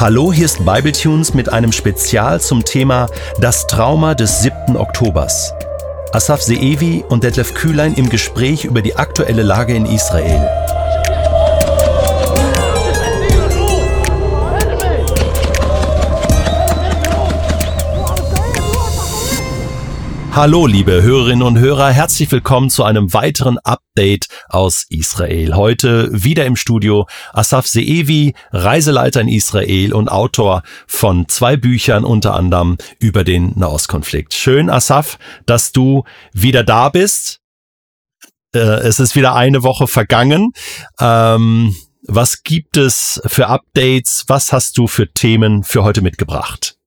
Hallo, hier ist Bibletunes mit einem Spezial zum Thema Das Trauma des 7. Oktobers. Asaf Seevi und Detlef Kühlein im Gespräch über die aktuelle Lage in Israel. Hallo, liebe Hörerinnen und Hörer, herzlich willkommen zu einem weiteren Update aus Israel. Heute wieder im Studio Asaf Seevi, Reiseleiter in Israel und Autor von zwei Büchern, unter anderem über den Nahostkonflikt. Schön, Asaf, dass du wieder da bist. Äh, es ist wieder eine Woche vergangen. Ähm, was gibt es für Updates? Was hast du für Themen für heute mitgebracht?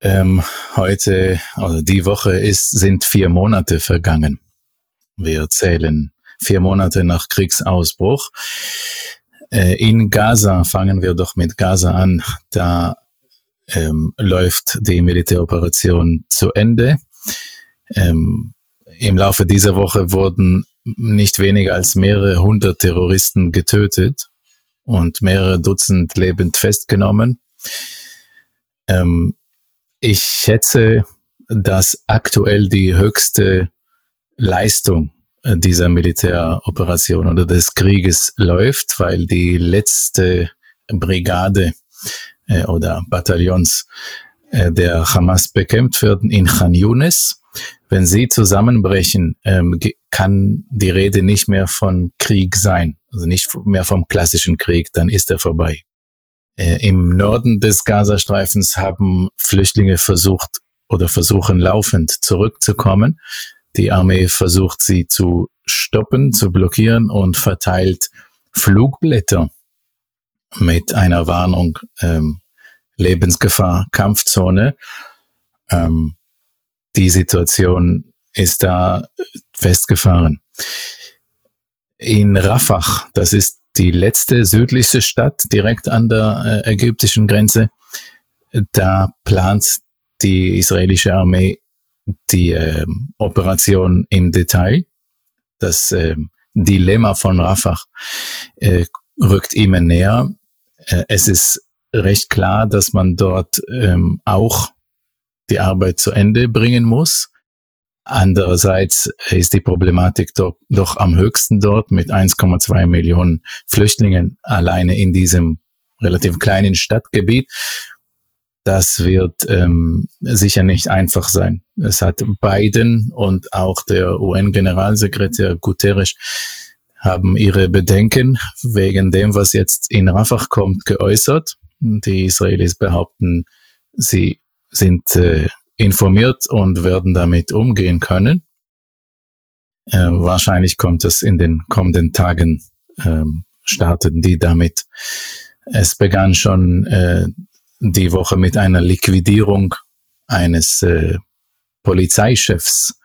Ähm, heute, also die Woche ist, sind vier Monate vergangen. Wir zählen vier Monate nach Kriegsausbruch. Äh, in Gaza fangen wir doch mit Gaza an. Da ähm, läuft die Militäroperation zu Ende. Ähm, Im Laufe dieser Woche wurden nicht weniger als mehrere hundert Terroristen getötet und mehrere Dutzend lebend festgenommen. Ähm, ich schätze, dass aktuell die höchste Leistung äh, dieser Militäroperation oder des Krieges läuft, weil die letzte Brigade äh, oder Bataillons äh, der Hamas bekämpft werden in Khan Yunis. Wenn sie zusammenbrechen, ähm, kann die Rede nicht mehr von Krieg sein, also nicht mehr vom klassischen Krieg, dann ist er vorbei. Äh, Im Norden des Gazastreifens haben Flüchtlinge versucht oder versuchen laufend zurückzukommen. Die Armee versucht sie zu stoppen, zu blockieren und verteilt Flugblätter mit einer Warnung ähm, Lebensgefahr, Kampfzone. Ähm, die Situation ist da festgefahren. In Rafah, das ist die letzte südlichste Stadt direkt an der äh, ägyptischen Grenze. Da plant die israelische Armee die äh, Operation im Detail. Das äh, Dilemma von Rafah äh, rückt immer näher. Äh, es ist recht klar, dass man dort ähm, auch die Arbeit zu Ende bringen muss. Andererseits ist die Problematik doch, doch am höchsten dort mit 1,2 Millionen Flüchtlingen alleine in diesem relativ kleinen Stadtgebiet. Das wird ähm, sicher nicht einfach sein. Es hat Biden und auch der UN-Generalsekretär Guterres haben ihre Bedenken wegen dem, was jetzt in Rafah kommt, geäußert. Die Israelis behaupten, sie sind äh, informiert und werden damit umgehen können. Äh, wahrscheinlich kommt es in den kommenden Tagen, ähm, starten die damit. Es begann schon äh, die Woche mit einer Liquidierung eines äh, Polizeichefs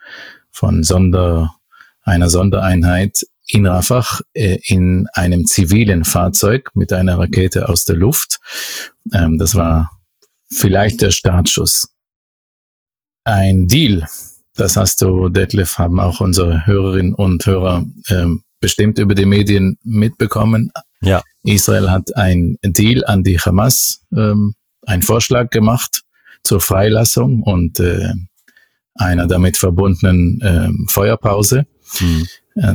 von Sonder, einer Sondereinheit in Rafah äh, in einem zivilen Fahrzeug mit einer Rakete aus der Luft. Ähm, das war vielleicht der Startschuss ein Deal. Das hast du, Detlef, haben auch unsere Hörerinnen und Hörer ähm, bestimmt über die Medien mitbekommen. Ja. Israel hat ein Deal an die Hamas, ähm, einen Vorschlag gemacht zur Freilassung und äh, einer damit verbundenen äh, Feuerpause. Mhm.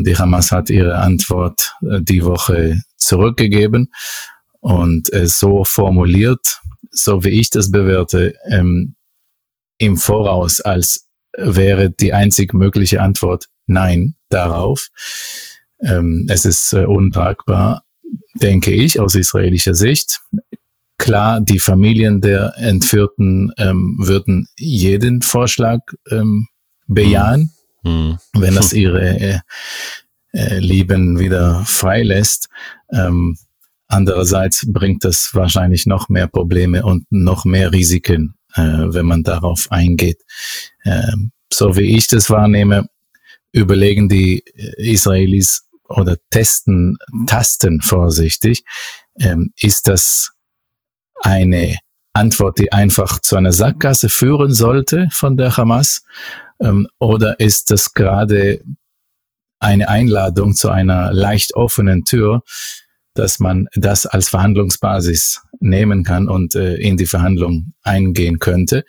Die Hamas hat ihre Antwort äh, die Woche zurückgegeben und äh, so formuliert, so wie ich das bewerte, ähm, im Voraus, als wäre die einzig mögliche Antwort Nein darauf. Ähm, es ist äh, untragbar, denke ich, aus israelischer Sicht. Klar, die Familien der Entführten ähm, würden jeden Vorschlag ähm, bejahen, mhm. wenn das ihre äh, äh, Lieben wieder freilässt. Ähm, andererseits bringt das wahrscheinlich noch mehr Probleme und noch mehr Risiken äh, wenn man darauf eingeht. Ähm, so wie ich das wahrnehme, überlegen die Israelis oder testen, tasten vorsichtig, ähm, ist das eine Antwort, die einfach zu einer Sackgasse führen sollte von der Hamas? Ähm, oder ist das gerade eine Einladung zu einer leicht offenen Tür, dass man das als Verhandlungsbasis nehmen kann und äh, in die Verhandlung eingehen könnte.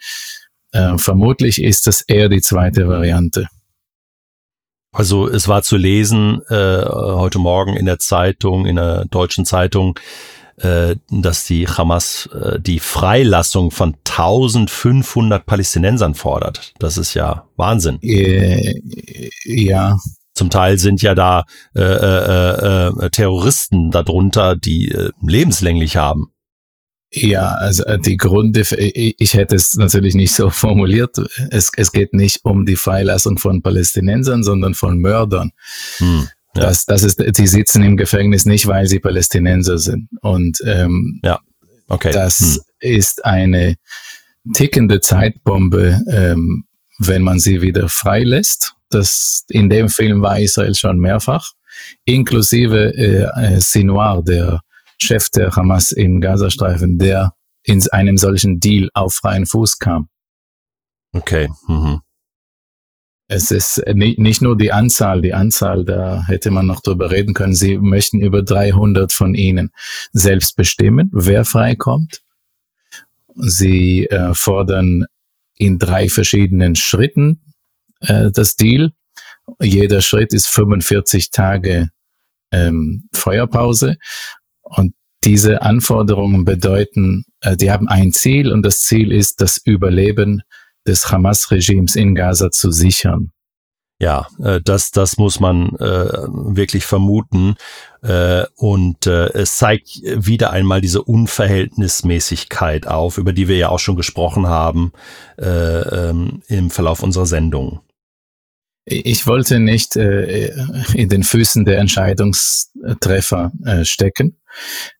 Äh, vermutlich ist das eher die zweite Variante. Also es war zu lesen äh, heute Morgen in der Zeitung, in der deutschen Zeitung, äh, dass die Hamas äh, die Freilassung von 1500 Palästinensern fordert. Das ist ja Wahnsinn. Äh, ja. Zum Teil sind ja da äh, äh, äh, Terroristen darunter, die äh, lebenslänglich haben. Ja, also äh, die Gründe, ich hätte es natürlich nicht so formuliert. Es, es geht nicht um die Freilassung von Palästinensern, sondern von Mördern. Hm, ja. das, das ist, die sitzen im Gefängnis nicht, weil sie Palästinenser sind. Und ähm, ja, okay. das hm. ist eine tickende Zeitbombe, ähm, wenn man sie wieder freilässt. Das in dem Film war Israel schon mehrfach, inklusive äh, äh Sinwar, der Chef der Hamas im Gazastreifen, der in einem solchen Deal auf freien Fuß kam. Okay. Mhm. Es ist nicht nur die Anzahl, die Anzahl, da hätte man noch drüber reden können. Sie möchten über 300 von ihnen selbst bestimmen, wer freikommt. Sie äh, fordern in drei verschiedenen Schritten äh, das Deal. Jeder Schritt ist 45 Tage ähm, Feuerpause und diese Anforderungen bedeuten, äh, die haben ein Ziel und das Ziel ist, das Überleben des Hamas-Regimes in Gaza zu sichern. Ja, äh, das, das muss man äh, wirklich vermuten. Und es zeigt wieder einmal diese Unverhältnismäßigkeit auf, über die wir ja auch schon gesprochen haben äh, ähm, im Verlauf unserer Sendung. Ich wollte nicht äh, in den Füßen der Entscheidungstreffer äh, stecken.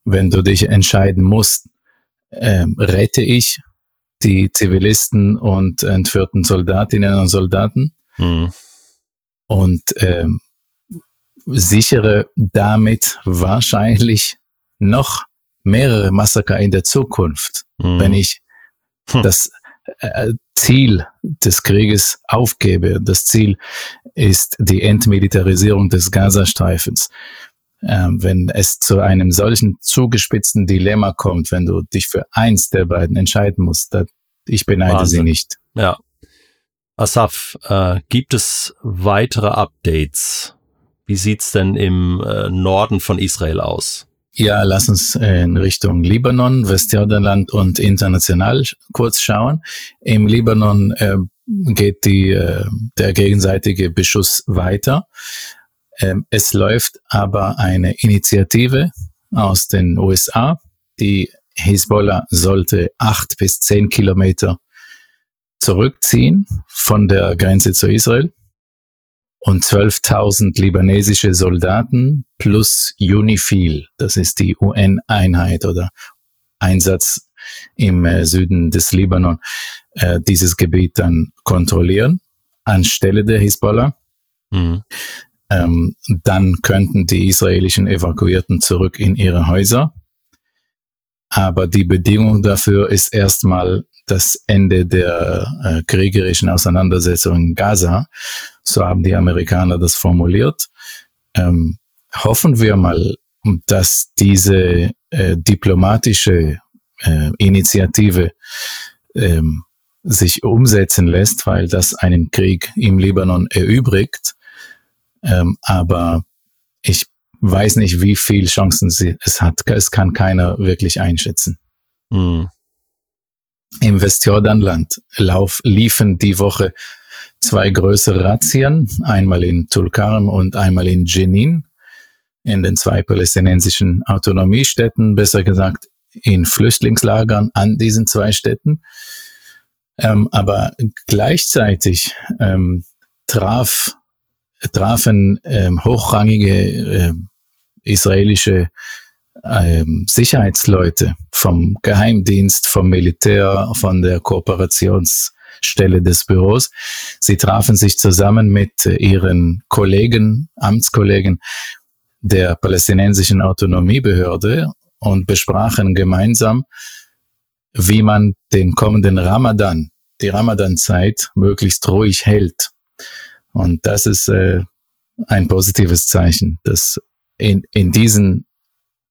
Wenn du dich entscheiden musst, äh, rette ich die Zivilisten und entführten Soldatinnen und Soldaten mhm. und äh, sichere damit wahrscheinlich noch mehrere Massaker in der Zukunft, mhm. wenn ich hm. das Ziel des Krieges aufgebe. Das Ziel ist die Entmilitarisierung des Gazastreifens. Ähm, wenn es zu einem solchen zugespitzten Dilemma kommt, wenn du dich für eins der beiden entscheiden musst, da, ich beneide Wahnsinn. sie nicht. Ja. Asaf, äh, gibt es weitere Updates? Wie sieht's denn im äh, Norden von Israel aus? Ja, lass uns in Richtung Libanon, Westjordanland und international kurz schauen. Im Libanon äh, geht die, äh, der gegenseitige Beschuss weiter. Ähm, es läuft aber eine Initiative aus den USA. Die Hezbollah sollte acht bis zehn Kilometer zurückziehen von der Grenze zu Israel und 12.000 libanesische Soldaten plus UNIFIL, das ist die UN-Einheit oder Einsatz im äh, Süden des Libanon, äh, dieses Gebiet dann kontrollieren anstelle der Hisbollah. Mhm. Ähm, dann könnten die israelischen Evakuierten zurück in ihre Häuser. Aber die Bedingung dafür ist erstmal das Ende der äh, kriegerischen Auseinandersetzung in Gaza. So haben die Amerikaner das formuliert. Ähm, hoffen wir mal, dass diese äh, diplomatische äh, Initiative ähm, sich umsetzen lässt, weil das einen Krieg im Libanon erübrigt. Ähm, aber ich weiß nicht, wie viel Chancen sie, es hat. Es kann keiner wirklich einschätzen. Mhm im Westjordanland lauf, liefen die Woche zwei größere Razzien, einmal in Tulkarm und einmal in Jenin, in den zwei palästinensischen Autonomiestädten, besser gesagt in Flüchtlingslagern an diesen zwei Städten. Ähm, aber gleichzeitig ähm, traf, trafen ähm, hochrangige äh, israelische ähm, Sicherheitsleute vom Geheimdienst, vom Militär, von der Kooperationsstelle des Büros. Sie trafen sich zusammen mit ihren Kollegen, Amtskollegen der palästinensischen Autonomiebehörde und besprachen gemeinsam, wie man den kommenden Ramadan, die Ramadan-Zeit, möglichst ruhig hält. Und das ist äh, ein positives Zeichen, dass in, in diesen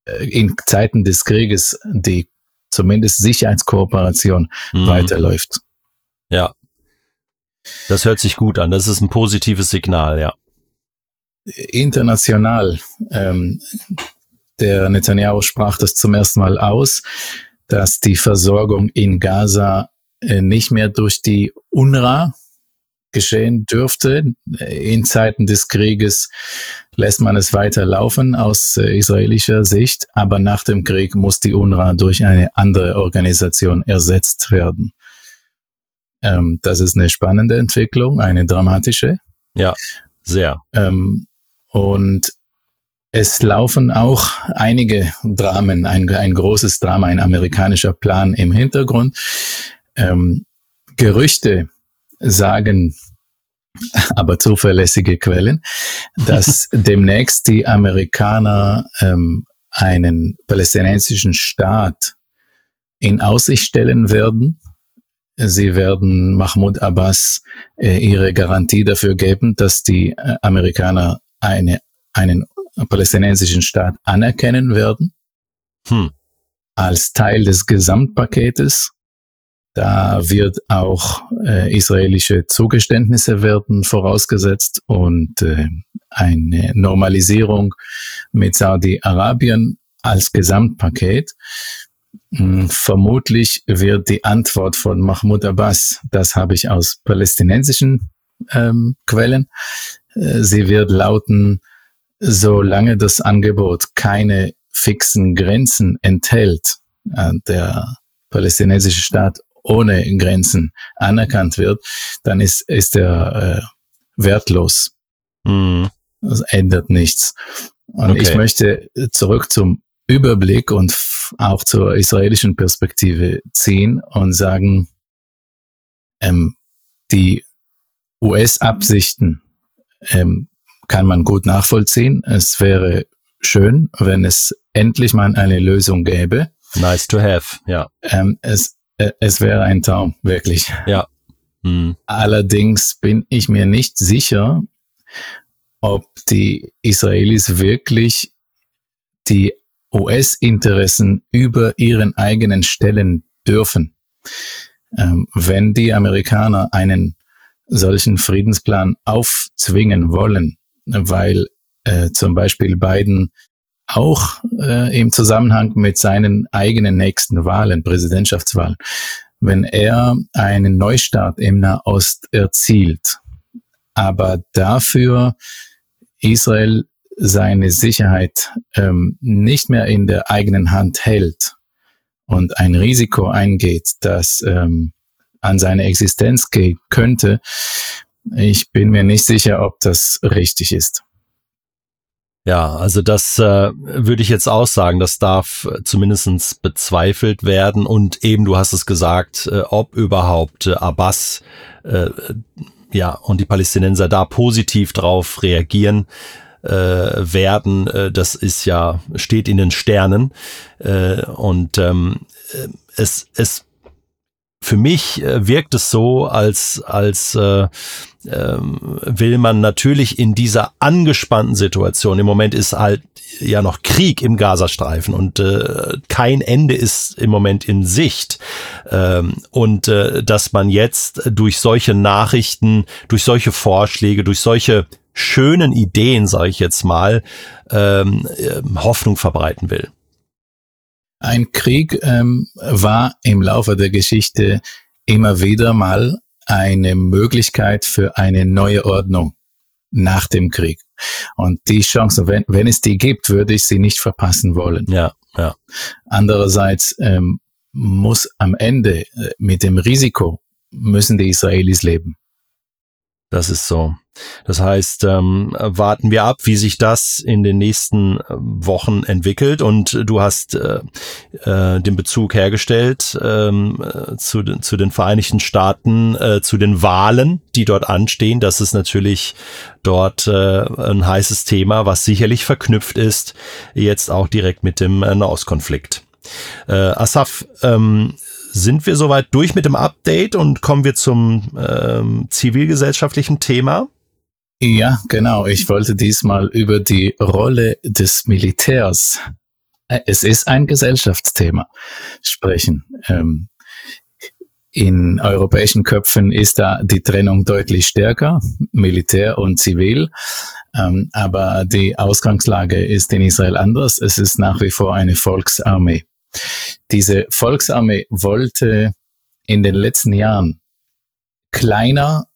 äh, in Zeiten des Krieges die zumindest Sicherheitskooperation mhm. weiterläuft. Ja. Das hört sich gut an. Das ist ein positives Signal, ja. International. Ähm, der Netanyahu sprach das zum ersten Mal aus, dass die Versorgung in Gaza äh, nicht mehr durch die UNRWA geschehen dürfte. In Zeiten des Krieges lässt man es weiter laufen aus äh, israelischer Sicht, aber nach dem Krieg muss die UNRWA durch eine andere Organisation ersetzt werden. Ähm, das ist eine spannende Entwicklung, eine dramatische. Ja, sehr. Ähm, und es laufen auch einige Dramen, ein, ein großes Drama, ein amerikanischer Plan im Hintergrund. Ähm, Gerüchte sagen, aber zuverlässige Quellen, dass demnächst die Amerikaner ähm, einen palästinensischen Staat in Aussicht stellen werden. Sie werden Mahmoud Abbas äh, ihre Garantie dafür geben, dass die äh, Amerikaner eine, einen palästinensischen Staat anerkennen werden. Hm. Als Teil des Gesamtpaketes da wird auch äh, israelische Zugeständnisse werden vorausgesetzt und äh, eine Normalisierung mit Saudi-Arabien als Gesamtpaket. Hm, vermutlich wird die Antwort von Mahmoud Abbas, das habe ich aus palästinensischen ähm, Quellen, äh, sie wird lauten, solange das Angebot keine fixen Grenzen enthält, äh, der palästinensische Staat ohne Grenzen anerkannt wird, dann ist, ist er äh, wertlos. Mhm. Das ändert nichts. Und okay. ich möchte zurück zum Überblick und auch zur israelischen Perspektive ziehen und sagen, ähm, die US-Absichten ähm, kann man gut nachvollziehen. Es wäre schön, wenn es endlich mal eine Lösung gäbe. Nice to have, ja. Ähm, es, äh, es wäre ein Traum, wirklich. Ja. Hm. Allerdings bin ich mir nicht sicher, ob die Israelis wirklich die US-Interessen über ihren eigenen stellen dürfen. Ähm, wenn die Amerikaner einen solchen Friedensplan aufzwingen wollen, weil äh, zum Beispiel Biden auch äh, im Zusammenhang mit seinen eigenen nächsten Wahlen, Präsidentschaftswahlen, wenn er einen Neustart im Nahost erzielt, aber dafür Israel seine Sicherheit ähm, nicht mehr in der eigenen Hand hält und ein Risiko eingeht, das ähm, an seine Existenz gehen könnte, ich bin mir nicht sicher, ob das richtig ist. Ja, also das äh, würde ich jetzt auch sagen, das darf zumindestens bezweifelt werden und eben, du hast es gesagt, äh, ob überhaupt äh, Abbas äh, ja und die Palästinenser da positiv drauf reagieren äh, werden, äh, das ist ja, steht in den Sternen. Äh, und ähm, äh, es, es für mich äh, wirkt es so, als, als äh, ähm, will man natürlich in dieser angespannten Situation, im Moment ist halt ja noch Krieg im Gazastreifen und äh, kein Ende ist im Moment in Sicht. Ähm, und äh, dass man jetzt durch solche Nachrichten, durch solche Vorschläge, durch solche schönen Ideen, sage ich jetzt mal, ähm, äh, Hoffnung verbreiten will. Ein Krieg ähm, war im Laufe der Geschichte immer wieder mal eine Möglichkeit für eine neue Ordnung nach dem Krieg. Und die Chance, wenn, wenn es die gibt, würde ich sie nicht verpassen wollen. Ja, ja. Andererseits ähm, muss am Ende äh, mit dem Risiko müssen die Israelis leben. Das ist so. Das heißt, ähm, warten wir ab, wie sich das in den nächsten äh, Wochen entwickelt. Und du hast äh, äh, den Bezug hergestellt ähm, äh, zu, zu den Vereinigten Staaten, äh, zu den Wahlen, die dort anstehen. Das ist natürlich dort äh, ein heißes Thema, was sicherlich verknüpft ist, jetzt auch direkt mit dem äh, Nahostkonflikt. Äh, Asaf, ähm, sind wir soweit durch mit dem Update und kommen wir zum ähm, zivilgesellschaftlichen Thema? Ja, genau. Ich wollte diesmal über die Rolle des Militärs es ist ein Gesellschaftsthema, sprechen. Ähm, in europäischen Köpfen ist da die Trennung deutlich stärker, Militär und Zivil. Ähm, aber die Ausgangslage ist in Israel anders. Es ist nach wie vor eine Volksarmee. Diese Volksarmee wollte in den letzten Jahren kleiner,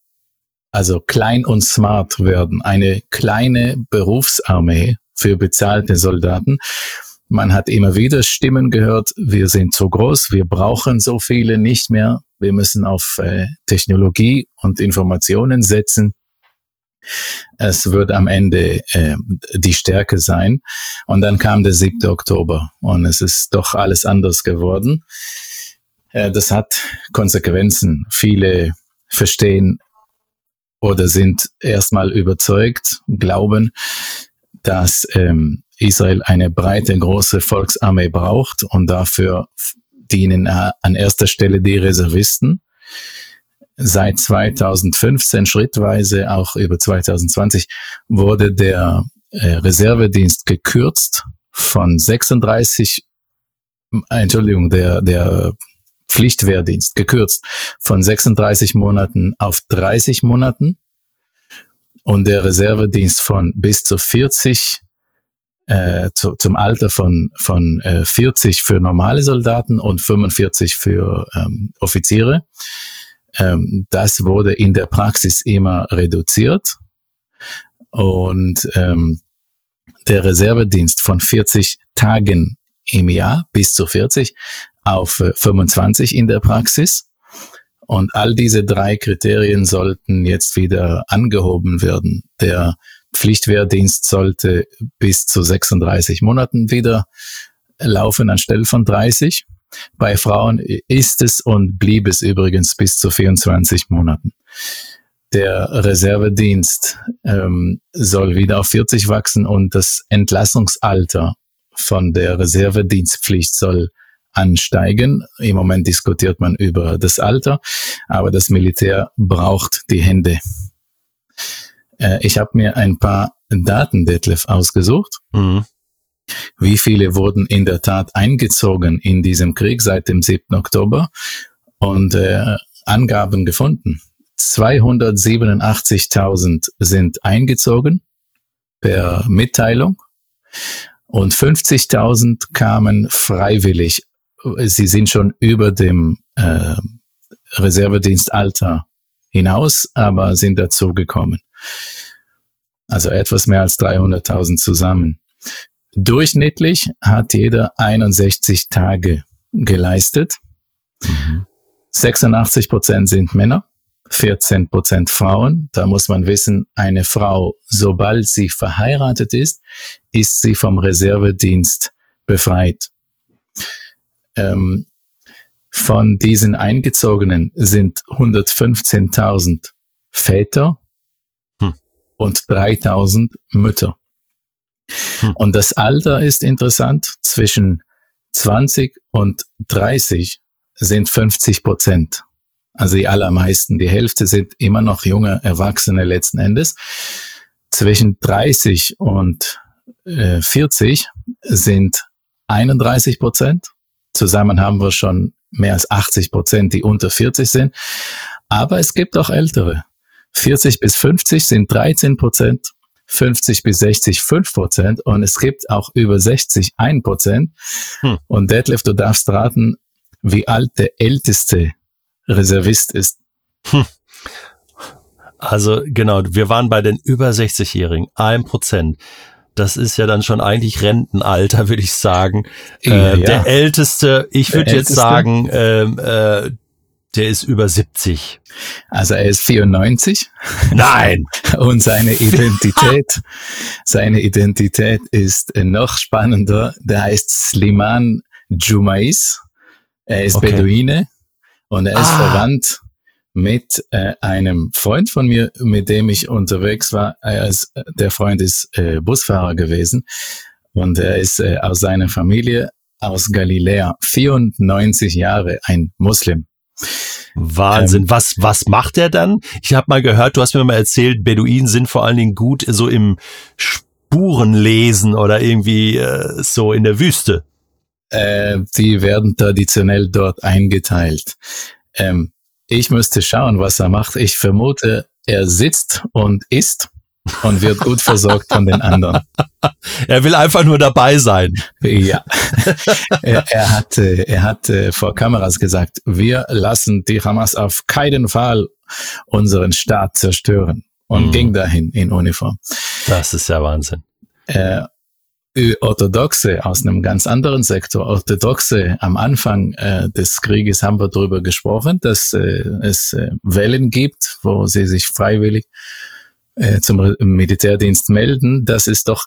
also klein und smart werden, eine kleine Berufsarmee für bezahlte Soldaten. Man hat immer wieder Stimmen gehört, wir sind zu groß, wir brauchen so viele nicht mehr, wir müssen auf äh, Technologie und Informationen setzen. Es wird am Ende äh, die Stärke sein. Und dann kam der 7. Oktober und es ist doch alles anders geworden. Äh, das hat Konsequenzen. Viele verstehen oder sind erstmal überzeugt, glauben, dass ähm, Israel eine breite, große Volksarmee braucht und dafür dienen äh, an erster Stelle die Reservisten. Seit 2015 schrittweise, auch über 2020, wurde der äh, Reservedienst gekürzt von 36, Entschuldigung, der, der Pflichtwehrdienst gekürzt von 36 Monaten auf 30 Monaten und der Reservedienst von bis zu 40 äh, zu, zum Alter von, von äh, 40 für normale Soldaten und 45 für ähm, Offiziere. Ähm, das wurde in der Praxis immer reduziert. Und ähm, der Reservedienst von 40 Tagen im Jahr bis zu 40 auf 25 äh, in der Praxis. Und all diese drei Kriterien sollten jetzt wieder angehoben werden. Der Pflichtwehrdienst sollte bis zu 36 Monaten wieder laufen anstelle von 30. Bei Frauen ist es und blieb es übrigens bis zu 24 Monaten. Der Reservedienst ähm, soll wieder auf 40 wachsen und das Entlassungsalter von der Reservedienstpflicht soll ansteigen. Im Moment diskutiert man über das Alter, aber das Militär braucht die Hände. Äh, ich habe mir ein paar Daten, Detlef, ausgesucht. Mhm. Wie viele wurden in der Tat eingezogen in diesem Krieg seit dem 7. Oktober und äh, Angaben gefunden. 287.000 sind eingezogen per Mitteilung und 50.000 kamen freiwillig. Sie sind schon über dem äh, Reservedienstalter hinaus, aber sind dazu gekommen. Also etwas mehr als 300.000 zusammen. Durchschnittlich hat jeder 61 Tage geleistet. Mhm. 86 Prozent sind Männer, 14 Prozent Frauen. Da muss man wissen, eine Frau, sobald sie verheiratet ist, ist sie vom Reservedienst befreit. Ähm, von diesen Eingezogenen sind 115.000 Väter und 3000 Mütter. Hm. Und das Alter ist interessant. Zwischen 20 und 30 sind 50 Prozent. Also die allermeisten. Die Hälfte sind immer noch junge Erwachsene letzten Endes. Zwischen 30 und äh, 40 sind 31 Prozent. Zusammen haben wir schon mehr als 80 Prozent, die unter 40 sind. Aber es gibt auch ältere. 40 bis 50 sind 13 Prozent, 50 bis 60 5 Prozent und es gibt auch über 60 1 Prozent. Hm. Und Detlef, du darfst raten, wie alt der älteste Reservist ist. Hm. Also genau, wir waren bei den über 60-Jährigen, ein Prozent. Das ist ja dann schon eigentlich Rentenalter, würde ich sagen. Ja, äh, ja. Der älteste, ich würde jetzt sagen, ähm, äh, der ist über 70. Also er ist 94. Nein. Und seine Identität, seine Identität ist noch spannender. Der heißt Sliman Jumais. Er ist okay. Beduine und er ist ah. verwandt mit äh, einem Freund von mir, mit dem ich unterwegs war. Er ist, der Freund ist äh, Busfahrer gewesen und er ist äh, aus seiner Familie aus Galiläa, 94 Jahre, ein Muslim. Wahnsinn. Ähm, was, was macht er dann? Ich habe mal gehört, du hast mir mal erzählt, Beduinen sind vor allen Dingen gut so im Spuren lesen oder irgendwie äh, so in der Wüste? Äh, die werden traditionell dort eingeteilt. Ähm, ich müsste schauen, was er macht. Ich vermute, er sitzt und isst und wird gut versorgt von den anderen. Er will einfach nur dabei sein. Ja. er, er hat, er hat vor Kameras gesagt, wir lassen die Hamas auf keinen Fall unseren Staat zerstören und mhm. ging dahin in Uniform. Das ist ja Wahnsinn. Äh, Orthodoxe aus einem ganz anderen Sektor, Orthodoxe am Anfang äh, des Krieges haben wir darüber gesprochen, dass äh, es äh, Wellen gibt, wo sie sich freiwillig äh, zum Militärdienst melden. Das ist doch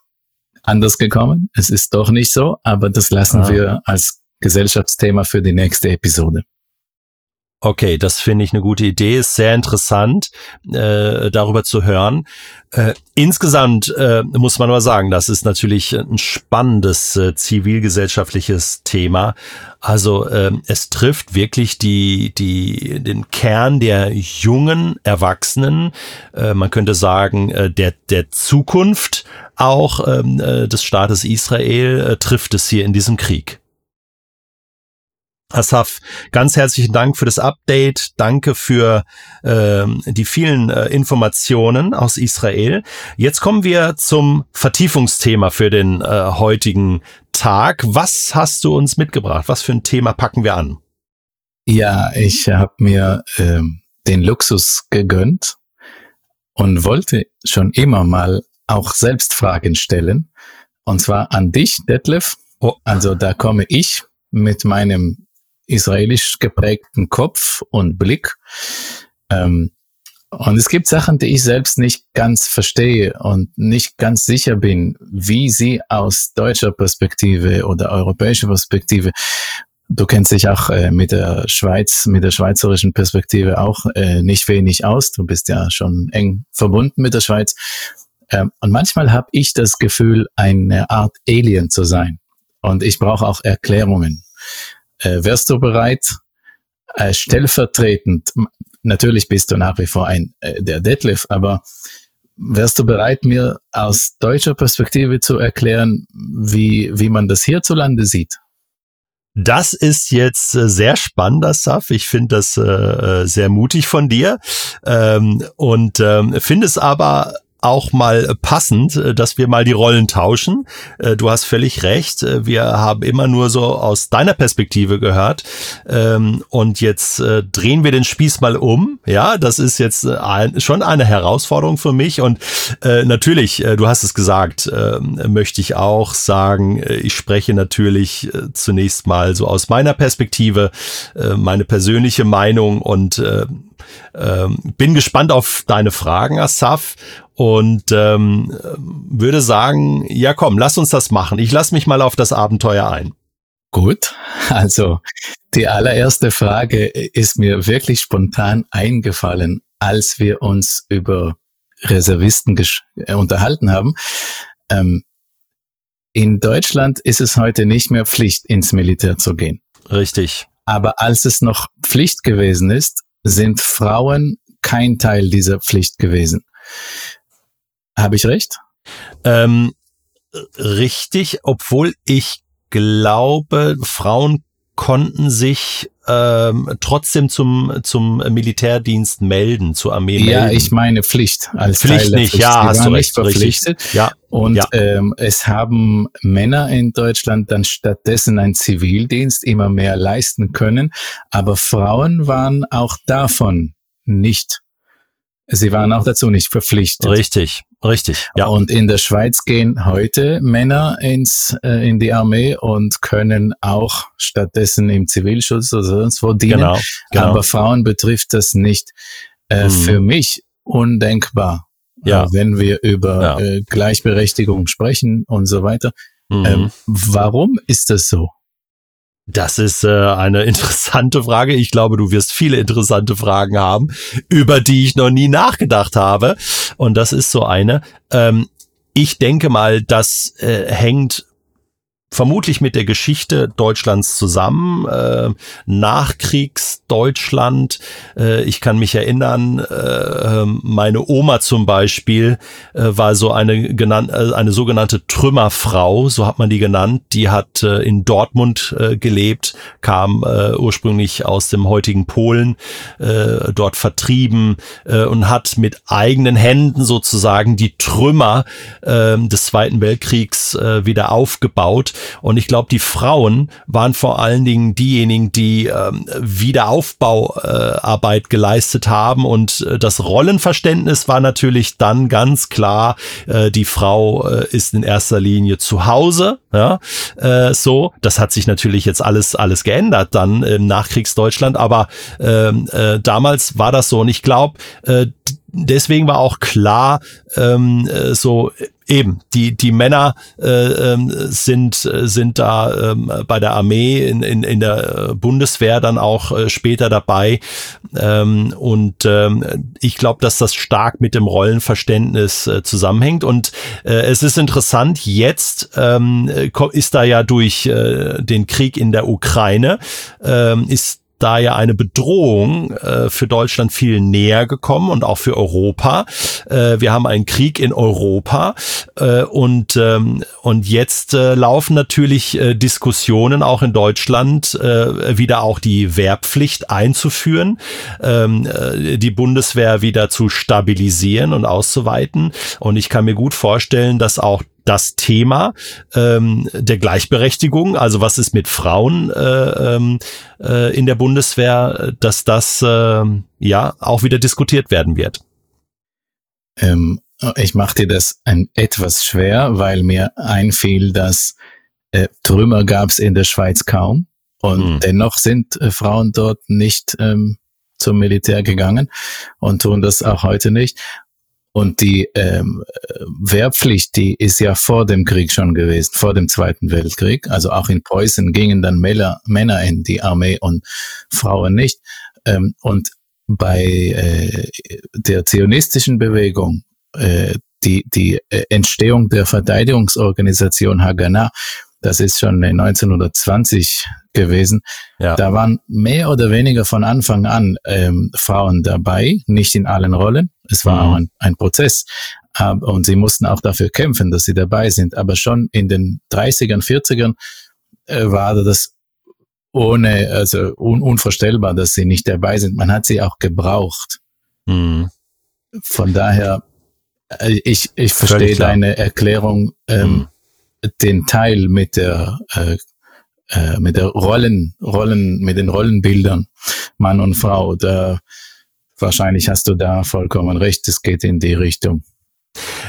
anders gekommen. Es ist doch nicht so, aber das lassen ah. wir als Gesellschaftsthema für die nächste Episode. Okay, das finde ich eine gute Idee. Ist sehr interessant, äh, darüber zu hören. Äh, insgesamt äh, muss man aber sagen, das ist natürlich ein spannendes äh, zivilgesellschaftliches Thema. Also äh, es trifft wirklich die, die, den Kern der jungen Erwachsenen. Äh, man könnte sagen, äh, der, der Zukunft auch ähm, äh, des Staates Israel äh, trifft es hier in diesem Krieg. Asaf, ganz herzlichen Dank für das Update. Danke für äh, die vielen äh, Informationen aus Israel. Jetzt kommen wir zum Vertiefungsthema für den äh, heutigen Tag. Was hast du uns mitgebracht? Was für ein Thema packen wir an? Ja, ich habe mir äh, den Luxus gegönnt und wollte schon immer mal auch selbst Fragen stellen. Und zwar an dich, Detlef. Oh. Also da komme ich mit meinem israelisch geprägten Kopf und Blick. Ähm, und es gibt Sachen, die ich selbst nicht ganz verstehe und nicht ganz sicher bin, wie sie aus deutscher Perspektive oder europäischer Perspektive Du kennst dich auch äh, mit der Schweiz, mit der schweizerischen Perspektive auch äh, nicht wenig aus. Du bist ja schon eng verbunden mit der Schweiz. Ähm, und manchmal habe ich das Gefühl, eine Art Alien zu sein. Und ich brauche auch Erklärungen. Äh, wärst du bereit, äh, stellvertretend, natürlich bist du nach wie vor ein äh, der Detlef, aber wärst du bereit, mir aus deutscher Perspektive zu erklären, wie, wie man das hierzulande sieht? Das ist jetzt äh, sehr spannend, das Saf. Ich finde das äh, äh, sehr mutig von dir ähm, und ähm, finde es aber auch mal passend, äh, dass wir mal die Rollen tauschen. Äh, du hast völlig recht. Äh, wir haben immer nur so aus deiner Perspektive gehört. Ähm, und jetzt drehen wir den Spieß mal um. Ja, das ist jetzt schon eine Herausforderung für mich. Und natürlich, du hast es gesagt, ähm, möchte ich auch sagen, ich spreche natürlich zunächst mal so aus meiner Perspektive, meine persönliche Meinung und ähm, bin gespannt auf deine Fragen, Asaf und ähm, würde sagen, ja komm, lass uns das machen. Ich lass mich mal auf das Abenteuer ein. Gut, also die allererste Frage ist mir wirklich spontan eingefallen, als wir uns über Reservisten äh, unterhalten haben. Ähm, in Deutschland ist es heute nicht mehr Pflicht, ins Militär zu gehen. Richtig. Aber als es noch Pflicht gewesen ist, sind Frauen kein Teil dieser Pflicht gewesen. Habe ich recht? Ähm, richtig, obwohl ich glaube, Frauen konnten sich ähm, trotzdem zum zum Militärdienst melden, zur Armee melden. Ja, ich meine Pflicht als Pflicht Teil nicht, Pflicht. ja, Die hast du recht, verpflichtet. Richtig. Ja, und ja. Ähm, es haben Männer in Deutschland dann stattdessen einen Zivildienst immer mehr leisten können, aber Frauen waren auch davon nicht Sie waren auch dazu nicht verpflichtet. Richtig, richtig. Ja. Und in der Schweiz gehen heute Männer ins, äh, in die Armee und können auch stattdessen im Zivilschutz oder sonst wo dienen. Genau, genau. Aber Frauen betrifft das nicht. Äh, mhm. Für mich undenkbar, ja. äh, wenn wir über ja. äh, Gleichberechtigung sprechen und so weiter. Mhm. Ähm, warum ist das so? Das ist äh, eine interessante Frage. Ich glaube, du wirst viele interessante Fragen haben, über die ich noch nie nachgedacht habe. Und das ist so eine. Ähm, ich denke mal, das äh, hängt vermutlich mit der Geschichte Deutschlands zusammen. Äh, Nachkriegsdeutschland. Äh, ich kann mich erinnern, äh, meine Oma zum Beispiel äh, war so eine genannt, äh, eine sogenannte Trümmerfrau, so hat man die genannt. Die hat äh, in Dortmund äh, gelebt, kam äh, ursprünglich aus dem heutigen Polen, äh, dort vertrieben äh, und hat mit eigenen Händen sozusagen die Trümmer äh, des Zweiten Weltkriegs äh, wieder aufgebaut und ich glaube, die Frauen waren vor allen Dingen diejenigen, die ähm, Wiederaufbauarbeit äh, geleistet haben. Und äh, das Rollenverständnis war natürlich dann ganz klar, äh, die Frau äh, ist in erster Linie zu Hause. Ja, äh, so, das hat sich natürlich jetzt alles, alles geändert dann im Nachkriegsdeutschland, aber ähm, äh, damals war das so. Und ich glaube, äh, deswegen war auch klar, ähm, äh, so eben die die Männer äh, ähm, sind sind da ähm, bei der Armee in, in, in der Bundeswehr dann auch äh, später dabei. Ähm, und ähm, ich glaube, dass das stark mit dem Rollenverständnis äh, zusammenhängt. Und äh, es ist interessant jetzt ähm, ist da ja durch äh, den Krieg in der Ukraine ähm, ist da ja eine Bedrohung äh, für Deutschland viel näher gekommen und auch für Europa. Äh, wir haben einen Krieg in Europa äh, und, ähm, und jetzt äh, laufen natürlich äh, Diskussionen auch in Deutschland, äh, wieder auch die Wehrpflicht einzuführen, ähm, äh, die Bundeswehr wieder zu stabilisieren und auszuweiten. Und ich kann mir gut vorstellen, dass auch das Thema ähm, der Gleichberechtigung, also was ist mit Frauen äh, ähm, äh, in der Bundeswehr, dass das äh, ja auch wieder diskutiert werden wird. Ähm, ich mache dir das ein, etwas schwer, weil mir einfiel, dass äh, Trümmer gab es in der Schweiz kaum und hm. dennoch sind äh, Frauen dort nicht ähm, zum Militär gegangen und tun das auch heute nicht. Und die ähm, Wehrpflicht, die ist ja vor dem Krieg schon gewesen, vor dem Zweiten Weltkrieg. Also auch in Preußen gingen dann Männer, Männer in die Armee und Frauen nicht. Ähm, und bei äh, der zionistischen Bewegung, äh, die, die äh, Entstehung der Verteidigungsorganisation Haganah, das ist schon 1920 gewesen. Ja. Da waren mehr oder weniger von Anfang an ähm, Frauen dabei, nicht in allen Rollen. Es war mhm. auch ein, ein Prozess. Ähm, und sie mussten auch dafür kämpfen, dass sie dabei sind. Aber schon in den 30ern, 40ern äh, war das ohne, also un, unvorstellbar, dass sie nicht dabei sind. Man hat sie auch gebraucht. Mhm. Von daher, äh, ich, ich verstehe deine Erklärung, ähm, mhm. den Teil mit der äh, äh, mit der Rollen, Rollen, mit den Rollenbildern Mann und Frau. Da wahrscheinlich hast du da vollkommen recht. Es geht in die Richtung.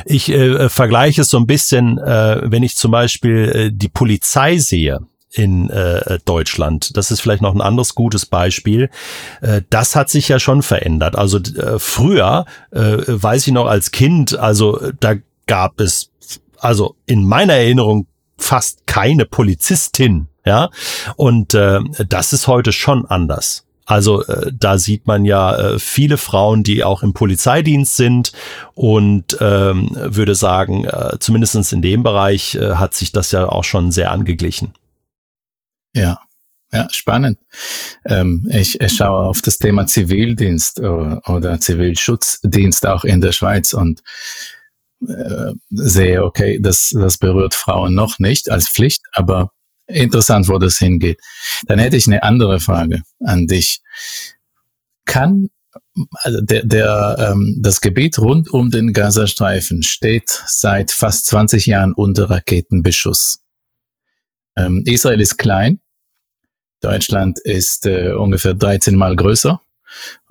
Ich äh, vergleiche es so ein bisschen, äh, wenn ich zum Beispiel äh, die Polizei sehe in äh, Deutschland. Das ist vielleicht noch ein anderes gutes Beispiel. Äh, das hat sich ja schon verändert. Also äh, früher, äh, weiß ich noch als Kind, also da gab es, also in meiner Erinnerung fast keine Polizistin ja, und äh, das ist heute schon anders. Also äh, da sieht man ja äh, viele Frauen, die auch im Polizeidienst sind und ähm, würde sagen, äh, zumindest in dem Bereich äh, hat sich das ja auch schon sehr angeglichen. Ja, ja, spannend. Ähm, ich, ich schaue auf das Thema Zivildienst oder, äh, oder Zivilschutzdienst auch in der Schweiz und äh, sehe, okay, das, das berührt Frauen noch nicht als Pflicht, aber interessant, wo das hingeht. Dann hätte ich eine andere Frage an dich. Kann also der, der, ähm, das Gebiet rund um den Gazastreifen steht seit fast 20 Jahren unter Raketenbeschuss. Ähm, Israel ist klein, Deutschland ist äh, ungefähr 13 Mal größer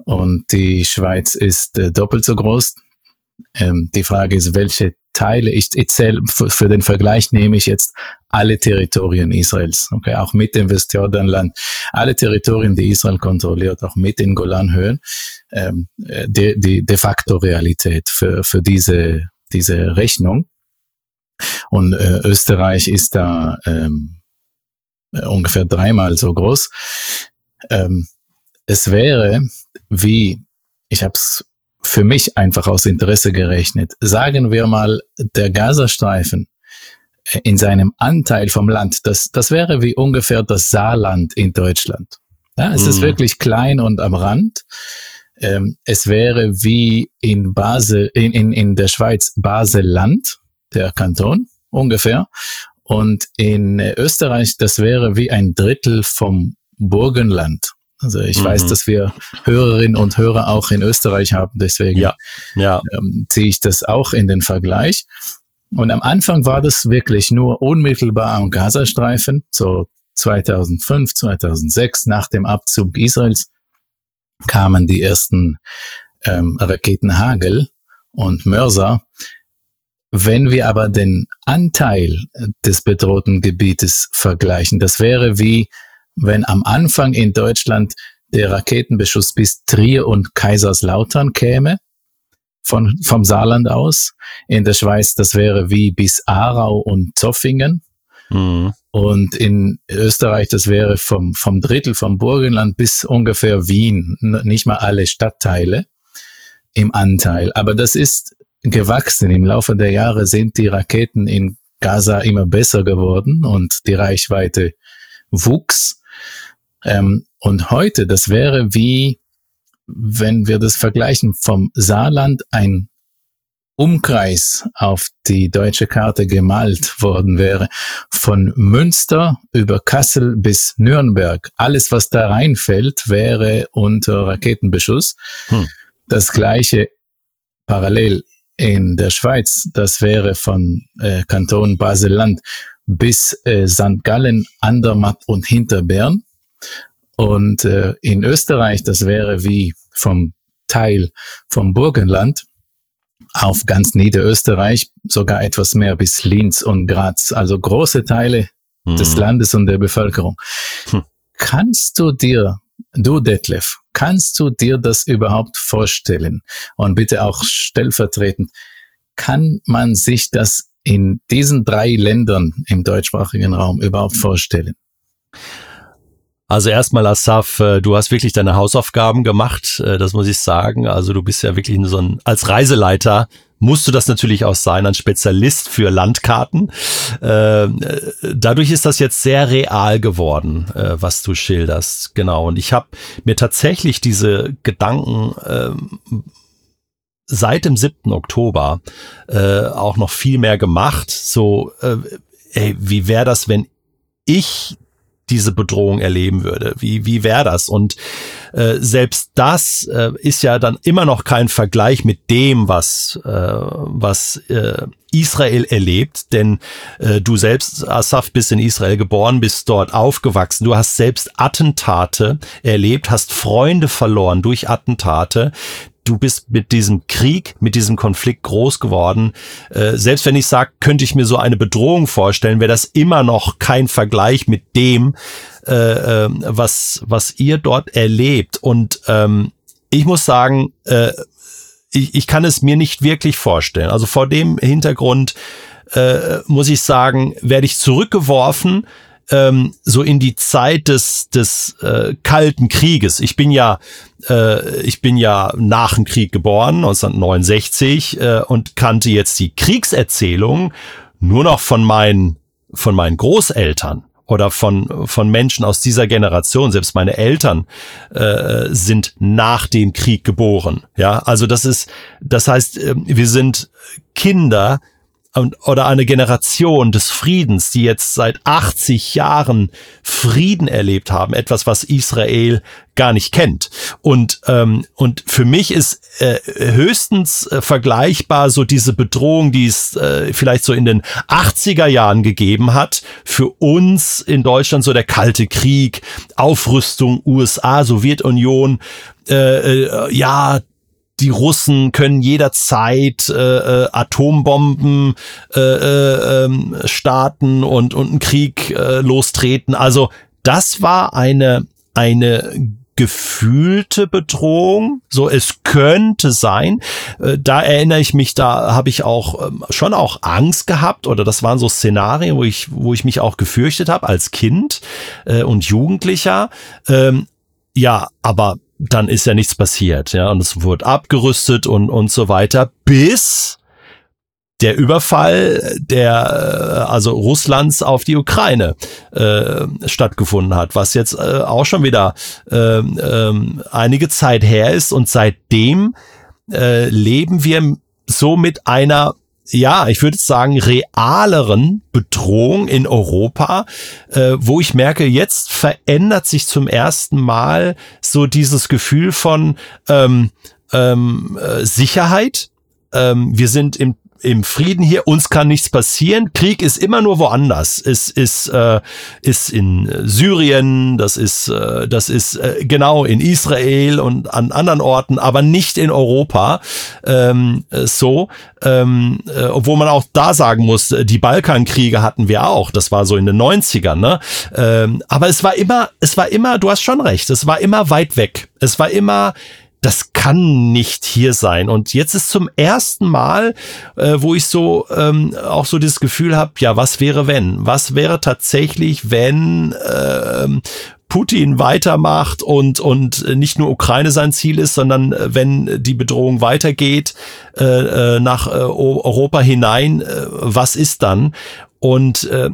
und die Schweiz ist äh, doppelt so groß. Ähm, die Frage ist, welche Teile, ich, ich zähle, für, für, den Vergleich nehme ich jetzt alle Territorien Israels, okay, auch mit dem Westjordanland, alle Territorien, die Israel kontrolliert, auch mit den Golanhöhen, ähm, die, die de facto Realität für, für diese, diese Rechnung. Und äh, Österreich ist da ähm, ungefähr dreimal so groß. Ähm, es wäre wie, ich habe es für mich einfach aus Interesse gerechnet. Sagen wir mal, der Gazastreifen in seinem Anteil vom Land, das, das wäre wie ungefähr das Saarland in Deutschland. Ja, es mhm. ist wirklich klein und am Rand. Ähm, es wäre wie in Basel, in, in, in der Schweiz Baselland, der Kanton, ungefähr. Und in Österreich, das wäre wie ein Drittel vom Burgenland. Also ich mhm. weiß, dass wir Hörerinnen und Hörer auch in Österreich haben, deswegen ja, ja. Ähm, ziehe ich das auch in den Vergleich. Und am Anfang war das wirklich nur unmittelbar am Gazastreifen, so 2005, 2006 nach dem Abzug Israels kamen die ersten ähm, Raketenhagel und Mörser. Wenn wir aber den Anteil des bedrohten Gebietes vergleichen, das wäre wie wenn am Anfang in Deutschland der Raketenbeschuss bis Trier und Kaiserslautern käme, von, vom Saarland aus. In der Schweiz, das wäre wie bis Aarau und Zoffingen. Mhm. Und in Österreich, das wäre vom, vom Drittel vom Burgenland bis ungefähr Wien, nicht mal alle Stadtteile im Anteil. Aber das ist gewachsen. Im Laufe der Jahre sind die Raketen in Gaza immer besser geworden und die Reichweite wuchs. Ähm, und heute, das wäre wie, wenn wir das vergleichen, vom Saarland ein Umkreis auf die deutsche Karte gemalt worden wäre, von Münster über Kassel bis Nürnberg, alles, was da reinfällt, wäre unter Raketenbeschuss. Hm. Das gleiche parallel in der Schweiz, das wäre von äh, Kanton Basel-Land bis äh, St. Gallen, Andermatt und Hinterbern. Und äh, in Österreich, das wäre wie vom Teil vom Burgenland auf ganz Niederösterreich, sogar etwas mehr bis Linz und Graz, also große Teile mhm. des Landes und der Bevölkerung. Hm. Kannst du dir, du Detlef, kannst du dir das überhaupt vorstellen? Und bitte auch stellvertretend, kann man sich das in diesen drei Ländern im deutschsprachigen Raum überhaupt vorstellen? Also erstmal, Asaf, äh, du hast wirklich deine Hausaufgaben gemacht, äh, das muss ich sagen. Also du bist ja wirklich so ein, als Reiseleiter musst du das natürlich auch sein, ein Spezialist für Landkarten. Äh, dadurch ist das jetzt sehr real geworden, was du schilderst. Genau. Und ich habe mir tatsächlich diese Gedanken ähm, seit dem 7. Oktober auch noch viel mehr gemacht. So, ey, wie wäre das, wenn ich diese Bedrohung erleben würde. Wie, wie wäre das? Und äh, selbst das äh, ist ja dann immer noch kein Vergleich mit dem, was, äh, was äh, Israel erlebt, denn äh, du selbst, Asaf, bist in Israel geboren, bist dort aufgewachsen. Du hast selbst Attentate erlebt, hast Freunde verloren durch Attentate du bist mit diesem Krieg, mit diesem Konflikt groß geworden. Äh, selbst wenn ich sage, könnte ich mir so eine Bedrohung vorstellen, wäre das immer noch kein Vergleich mit dem, äh, äh, was, was ihr dort erlebt. Und ähm, ich muss sagen, äh, ich, ich kann es mir nicht wirklich vorstellen. Also vor dem Hintergrund äh, muss ich sagen, werde ich zurückgeworfen ähm, so in die Zeit des, des äh, Kalten Krieges. Ich bin ja, äh, ich bin ja nach dem Krieg geboren, 1969, äh, und kannte jetzt die Kriegserzählung nur noch von meinen, von meinen Großeltern oder von, von Menschen aus dieser Generation, selbst meine Eltern äh, sind nach dem Krieg geboren. Ja, also das ist, das heißt, äh, wir sind Kinder oder eine Generation des Friedens, die jetzt seit 80 Jahren Frieden erlebt haben, etwas, was Israel gar nicht kennt. Und ähm, und für mich ist äh, höchstens äh, vergleichbar so diese Bedrohung, die es äh, vielleicht so in den 80er Jahren gegeben hat, für uns in Deutschland so der Kalte Krieg, Aufrüstung USA, Sowjetunion, äh, äh, ja die Russen können jederzeit äh, äh, Atombomben äh, äh, ähm, starten und, und einen Krieg äh, lostreten. Also das war eine, eine gefühlte Bedrohung. So, es könnte sein. Äh, da erinnere ich mich, da habe ich auch ähm, schon auch Angst gehabt oder das waren so Szenarien, wo ich, wo ich mich auch gefürchtet habe als Kind äh, und Jugendlicher. Ähm, ja, aber dann ist ja nichts passiert, ja, und es wurde abgerüstet und, und so weiter, bis der Überfall der äh, also Russlands auf die Ukraine äh, stattgefunden hat, was jetzt äh, auch schon wieder äh, äh, einige Zeit her ist und seitdem äh, leben wir so mit einer ja, ich würde sagen, realeren Bedrohung in Europa, äh, wo ich merke, jetzt verändert sich zum ersten Mal so dieses Gefühl von ähm, ähm, äh, Sicherheit. Ähm, wir sind im im Frieden hier, uns kann nichts passieren. Krieg ist immer nur woanders. Es ist, äh, ist in Syrien, das ist, äh, das ist äh, genau in Israel und an anderen Orten, aber nicht in Europa. Ähm, so, ähm, äh, obwohl man auch da sagen muss, die Balkankriege hatten wir auch. Das war so in den 90ern, ne? Ähm, aber es war immer, es war immer, du hast schon recht, es war immer weit weg. Es war immer das kann nicht hier sein. Und jetzt ist zum ersten Mal, äh, wo ich so ähm, auch so das Gefühl habe, ja, was wäre wenn? Was wäre tatsächlich, wenn äh, Putin weitermacht und, und nicht nur Ukraine sein Ziel ist, sondern äh, wenn die Bedrohung weitergeht äh, äh nach äh, Europa hinein, äh, was ist dann? Und äh,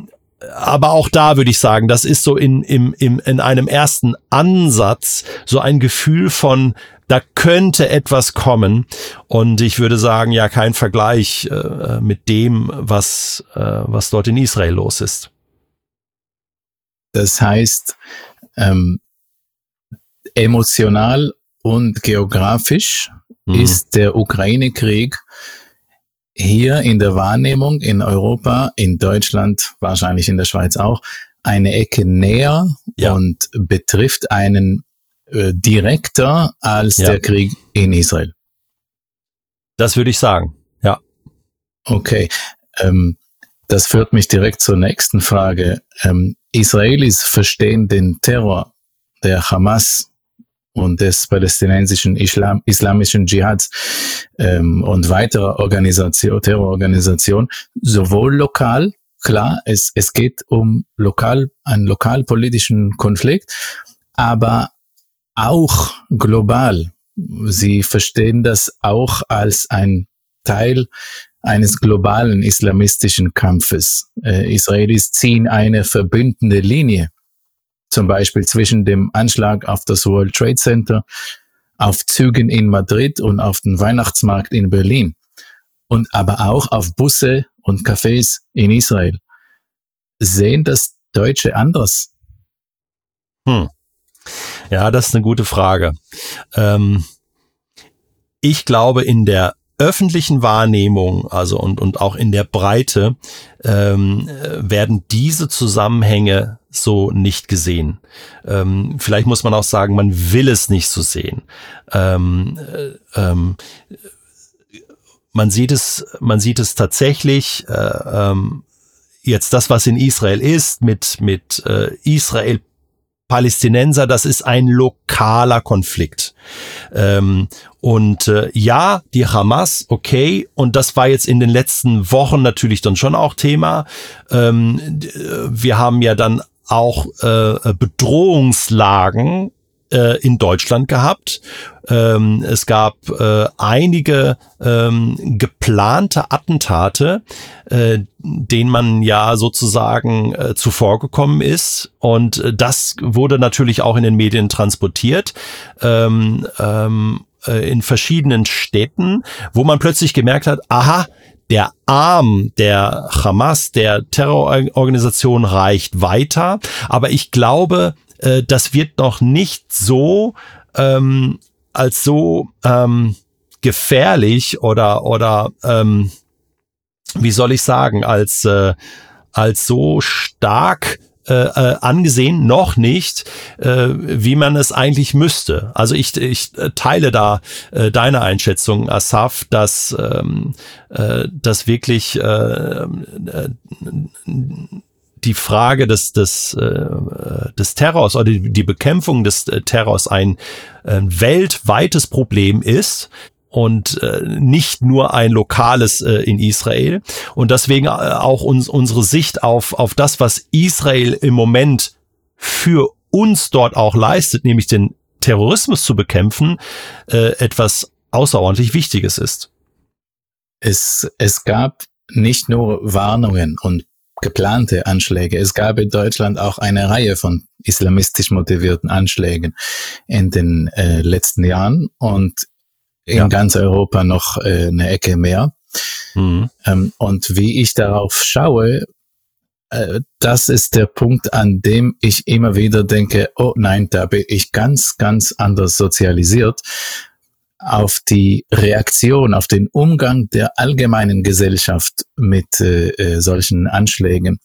aber auch da würde ich sagen, das ist so in, im, im, in einem ersten Ansatz so ein Gefühl von, da könnte etwas kommen. Und ich würde sagen, ja, kein Vergleich äh, mit dem, was, äh, was dort in Israel los ist. Das heißt, ähm, emotional und geografisch mhm. ist der Ukraine-Krieg hier in der Wahrnehmung in Europa, in Deutschland, wahrscheinlich in der Schweiz auch, eine Ecke näher ja. und betrifft einen äh, direkter als ja. der Krieg in Israel. Das würde ich sagen, ja. Okay. Ähm, das führt mich direkt zur nächsten Frage. Ähm, Israelis verstehen den Terror der Hamas und des palästinensischen Islam, islamischen Dschihads ähm, und weiterer Organisation, Terrororganisationen sowohl lokal, klar, es, es geht um lokal, einen lokalpolitischen Konflikt, aber auch global. Sie verstehen das auch als ein Teil eines globalen islamistischen Kampfes. Äh, Israelis ziehen eine verbündende Linie, zum Beispiel zwischen dem Anschlag auf das World Trade Center, auf Zügen in Madrid und auf den Weihnachtsmarkt in Berlin und aber auch auf Busse und Cafés in Israel. Sehen das Deutsche anders? Hm. Ja, das ist eine gute Frage. Ähm, ich glaube, in der öffentlichen Wahrnehmung, also und, und auch in der Breite, ähm, werden diese Zusammenhänge so nicht gesehen. Ähm, vielleicht muss man auch sagen, man will es nicht so sehen. Ähm, äh, ähm, man sieht es, man sieht es tatsächlich. Äh, ähm, jetzt das, was in Israel ist, mit mit äh, Israel Palästinenser, das ist ein lokaler Konflikt. Ähm, und äh, ja, die Hamas, okay, und das war jetzt in den letzten Wochen natürlich dann schon auch Thema. Ähm, wir haben ja dann auch äh, Bedrohungslagen äh, in Deutschland gehabt. Ähm, es gab äh, einige ähm, geplante Attentate, äh, denen man ja sozusagen äh, zuvorgekommen ist. Und äh, das wurde natürlich auch in den Medien transportiert. Ähm, ähm, äh, in verschiedenen Städten, wo man plötzlich gemerkt hat, aha, der Arm der Hamas, der Terrororganisation reicht weiter. Aber ich glaube, äh, das wird noch nicht so ähm, als so ähm, gefährlich oder oder ähm, wie soll ich sagen als äh, als so stark äh, äh, angesehen, noch nicht, äh, wie man es eigentlich müsste. Also ich, ich teile da äh, deine Einschätzung, Asaf, dass, ähm, äh, dass wirklich äh, äh, die Frage des, des, äh, des Terrors oder die, Bekämpfung des äh, Terrors ein äh, weltweites Problem ist, und äh, nicht nur ein lokales äh, in Israel. Und deswegen äh, auch uns, unsere Sicht auf, auf das, was Israel im Moment für uns dort auch leistet, nämlich den Terrorismus zu bekämpfen, äh, etwas außerordentlich Wichtiges ist. Es, es gab nicht nur Warnungen und geplante Anschläge. Es gab in Deutschland auch eine Reihe von islamistisch motivierten Anschlägen in den äh, letzten Jahren und in ja. ganz Europa noch äh, eine Ecke mehr. Mhm. Ähm, und wie ich darauf schaue, äh, das ist der Punkt, an dem ich immer wieder denke, oh nein, da bin ich ganz, ganz anders sozialisiert auf die Reaktion, auf den Umgang der allgemeinen Gesellschaft mit äh, äh solchen Anschlägen.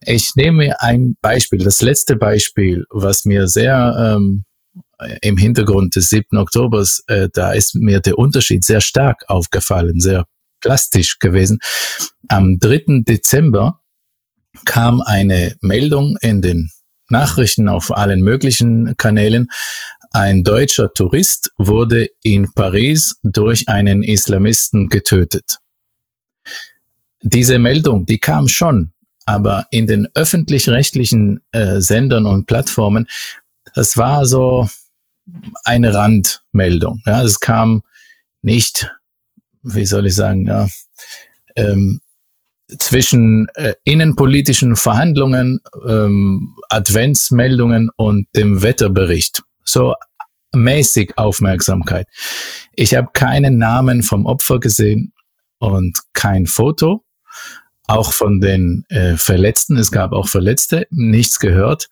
Ich nehme ein Beispiel, das letzte Beispiel, was mir sehr ähm, im Hintergrund des 7. Oktobers, äh, da ist mir der Unterschied sehr stark aufgefallen, sehr plastisch gewesen. Am 3. Dezember kam eine Meldung in den Nachrichten auf allen möglichen Kanälen. Ein deutscher Tourist wurde in Paris durch einen Islamisten getötet. Diese Meldung, die kam schon, aber in den öffentlich-rechtlichen äh, Sendern und Plattformen, das war so eine Randmeldung. Ja, es kam nicht, wie soll ich sagen, ja, ähm, zwischen äh, innenpolitischen Verhandlungen, ähm, Adventsmeldungen und dem Wetterbericht. So mäßig Aufmerksamkeit. Ich habe keinen Namen vom Opfer gesehen und kein Foto. Auch von den äh, Verletzten, es gab auch Verletzte, nichts gehört.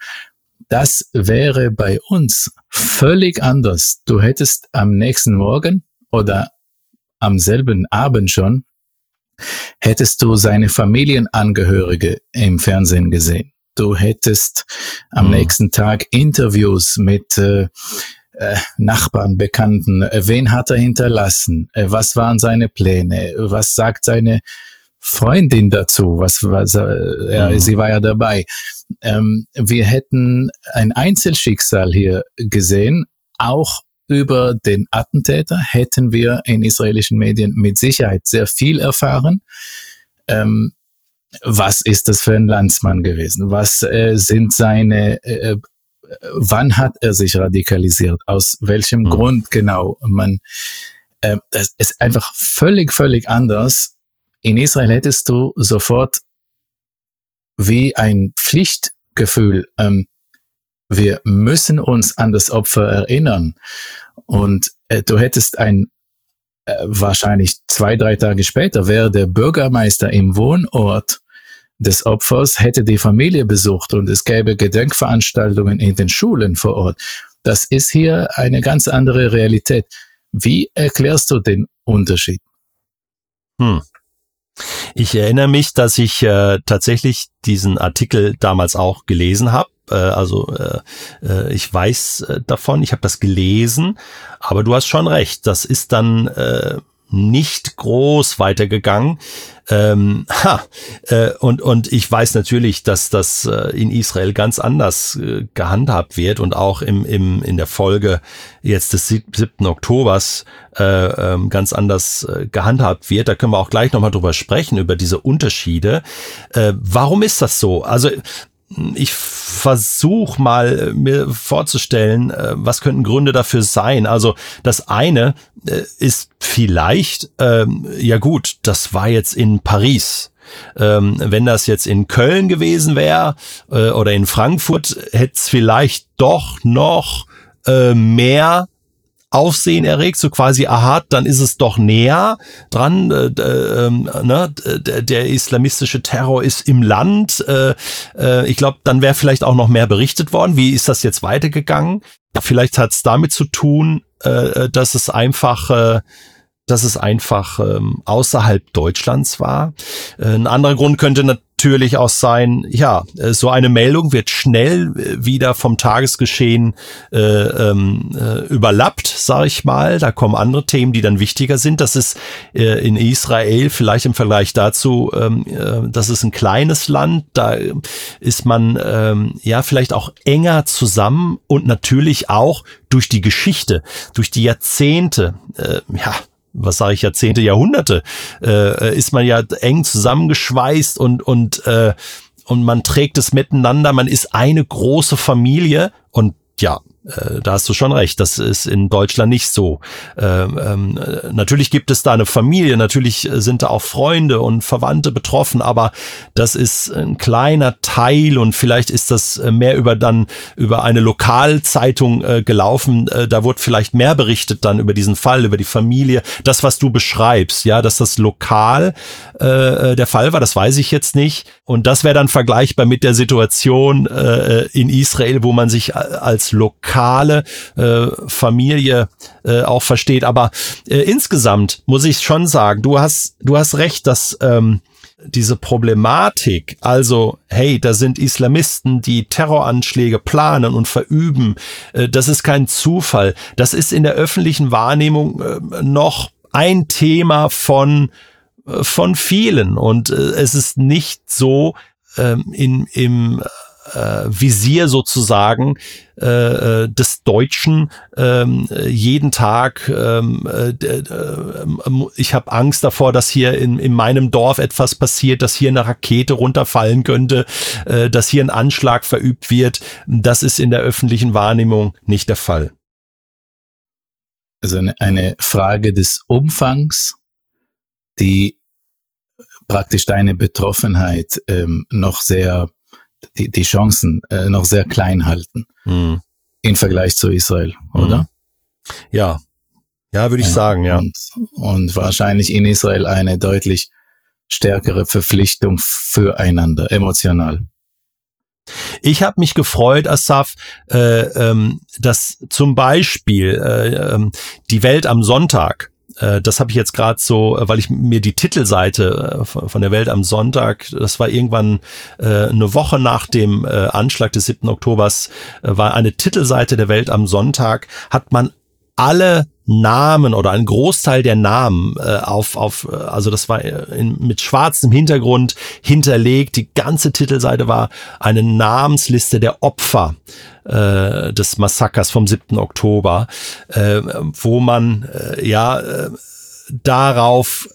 Das wäre bei uns völlig anders. Du hättest am nächsten Morgen oder am selben Abend schon hättest du seine Familienangehörige im Fernsehen gesehen. Du hättest am mhm. nächsten Tag Interviews mit äh, äh, Nachbarn, Bekannten. Äh, wen hat er hinterlassen? Äh, was waren seine Pläne? Was sagt seine Freundin dazu? Was, was äh, ja, mhm. sie war ja dabei. Ähm, wir hätten ein Einzelschicksal hier gesehen, auch über den Attentäter hätten wir in israelischen Medien mit Sicherheit sehr viel erfahren. Ähm, was ist das für ein Landsmann gewesen? Was äh, sind seine, äh, äh wann hat er sich radikalisiert? Aus welchem mhm. Grund genau? Man, äh, das ist einfach völlig, völlig anders. In Israel hättest du sofort wie ein Pflichtgefühl, ähm, wir müssen uns an das Opfer erinnern. Und äh, du hättest ein, äh, wahrscheinlich zwei, drei Tage später wäre der Bürgermeister im Wohnort des Opfers, hätte die Familie besucht und es gäbe Gedenkveranstaltungen in den Schulen vor Ort. Das ist hier eine ganz andere Realität. Wie erklärst du den Unterschied? Hm. Ich erinnere mich, dass ich äh, tatsächlich diesen Artikel damals auch gelesen habe äh, also äh, äh, ich weiß äh, davon, ich habe das gelesen, aber du hast schon recht, das ist dann äh, nicht groß weitergegangen. Ähm, ha, äh, und, und ich weiß natürlich, dass das äh, in Israel ganz anders äh, gehandhabt wird und auch im, im, in der Folge jetzt des 7. Oktobers äh, ähm, ganz anders äh, gehandhabt wird. Da können wir auch gleich nochmal drüber sprechen, über diese Unterschiede. Äh, warum ist das so? Also ich versuche mal äh, mir vorzustellen, äh, was könnten Gründe dafür sein. Also das eine äh, ist vielleicht, ähm, ja gut, das war jetzt in Paris. Ähm, wenn das jetzt in Köln gewesen wäre oder in Frankfurt, hätte es vielleicht doch noch mehr Aufsehen erregt, so quasi, aha, dann ist es doch näher dran, äh, äh, ne, der, islamistische Terror ist im Land. Äh, äh, ich glaube, dann wäre vielleicht auch noch mehr berichtet worden. Wie ist das jetzt weitergegangen? Vielleicht hat es damit zu tun, äh, äh, dass es einfach äh, dass es einfach ähm, außerhalb Deutschlands war. Äh, ein anderer Grund könnte natürlich auch sein, ja, äh, so eine Meldung wird schnell äh, wieder vom Tagesgeschehen äh, ähm, äh, überlappt, sage ich mal. Da kommen andere Themen, die dann wichtiger sind. Das ist äh, in Israel vielleicht im Vergleich dazu, ähm, äh, das ist ein kleines Land, da ist man ähm, ja vielleicht auch enger zusammen und natürlich auch durch die Geschichte, durch die Jahrzehnte, äh, ja, was sage ich, Jahrzehnte, Jahrhunderte, äh, ist man ja eng zusammengeschweißt und, und, äh, und man trägt es miteinander, man ist eine große Familie und ja, da hast du schon recht, das ist in Deutschland nicht so. Ähm, ähm, natürlich gibt es da eine Familie, natürlich sind da auch Freunde und Verwandte betroffen, aber das ist ein kleiner Teil und vielleicht ist das mehr über dann über eine Lokalzeitung äh, gelaufen. Äh, da wurde vielleicht mehr berichtet dann über diesen Fall, über die Familie. Das, was du beschreibst, ja, dass das lokal äh, der Fall war, das weiß ich jetzt nicht. Und das wäre dann vergleichbar mit der Situation äh, in Israel, wo man sich als lokale äh, Familie äh, auch versteht. Aber äh, insgesamt muss ich schon sagen, du hast, du hast recht, dass ähm, diese Problematik, also hey, da sind Islamisten, die Terroranschläge planen und verüben, äh, das ist kein Zufall. Das ist in der öffentlichen Wahrnehmung äh, noch ein Thema von äh, von vielen und es ist nicht so ähm, in, im äh, Visier sozusagen äh, äh, des Deutschen ähm, jeden Tag. Ähm, äh, äh, ich habe Angst davor, dass hier in, in meinem Dorf etwas passiert, dass hier eine Rakete runterfallen könnte, äh, dass hier ein Anschlag verübt wird. Das ist in der öffentlichen Wahrnehmung nicht der Fall. Also eine, eine Frage des Umfangs, die praktisch deine Betroffenheit ähm, noch sehr die, die Chancen äh, noch sehr klein halten mhm. im Vergleich zu Israel, oder? Mhm. Ja, ja, würde ich ja, sagen, ja. Und, und wahrscheinlich in Israel eine deutlich stärkere Verpflichtung füreinander, emotional. Ich habe mich gefreut, Asaf, äh, ähm, dass zum Beispiel äh, ähm, die Welt am Sonntag das habe ich jetzt gerade so, äh, weil ich mir die Titelseite äh, von der Welt am Sonntag, das war irgendwann eine Woche nach dem Anschlag des 7. Oktobers, war eine Titelseite der Welt am Sonntag, hat man alle Namen oder ein Großteil der Namen äh, auf, auf, also das war in, mit schwarzem Hintergrund hinterlegt. Die ganze Titelseite war eine Namensliste der Opfer äh, des Massakers vom 7. Oktober, äh, wo man äh, ja äh, darauf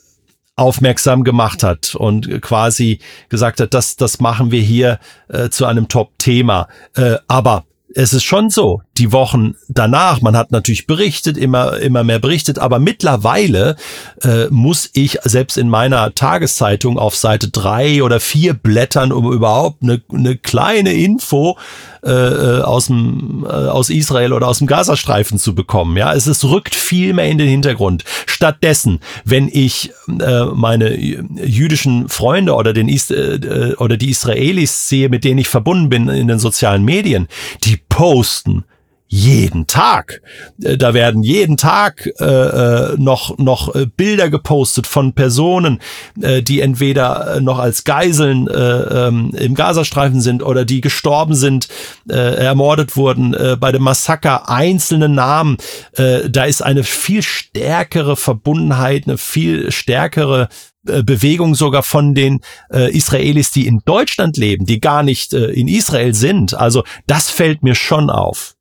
aufmerksam gemacht hat und quasi gesagt hat, das, das machen wir hier äh, zu einem Top-Thema. Äh, aber es ist schon so, die Wochen danach, man hat natürlich berichtet, immer, immer mehr berichtet, aber mittlerweile äh, muss ich selbst in meiner Tageszeitung auf Seite drei oder vier blättern, um überhaupt eine, eine kleine Info äh, äh, aus, dem, äh, aus Israel oder aus dem Gazastreifen zu bekommen. Ja, es ist, rückt viel mehr in den Hintergrund. Stattdessen, wenn ich äh, meine jüdischen Freunde oder, den Is äh, oder die Israelis sehe, mit denen ich verbunden bin in den sozialen Medien, die posten jeden Tag. Äh, da werden jeden Tag äh, äh, noch, noch äh, Bilder gepostet von Personen, äh, die entweder noch als Geiseln äh, ähm, im Gazastreifen sind oder die gestorben sind, äh, ermordet wurden äh, bei dem Massaker. Einzelne Namen. Äh, da ist eine viel stärkere Verbundenheit, eine viel stärkere Bewegung sogar von den äh, Israelis, die in Deutschland leben, die gar nicht äh, in Israel sind. Also das fällt mir schon auf.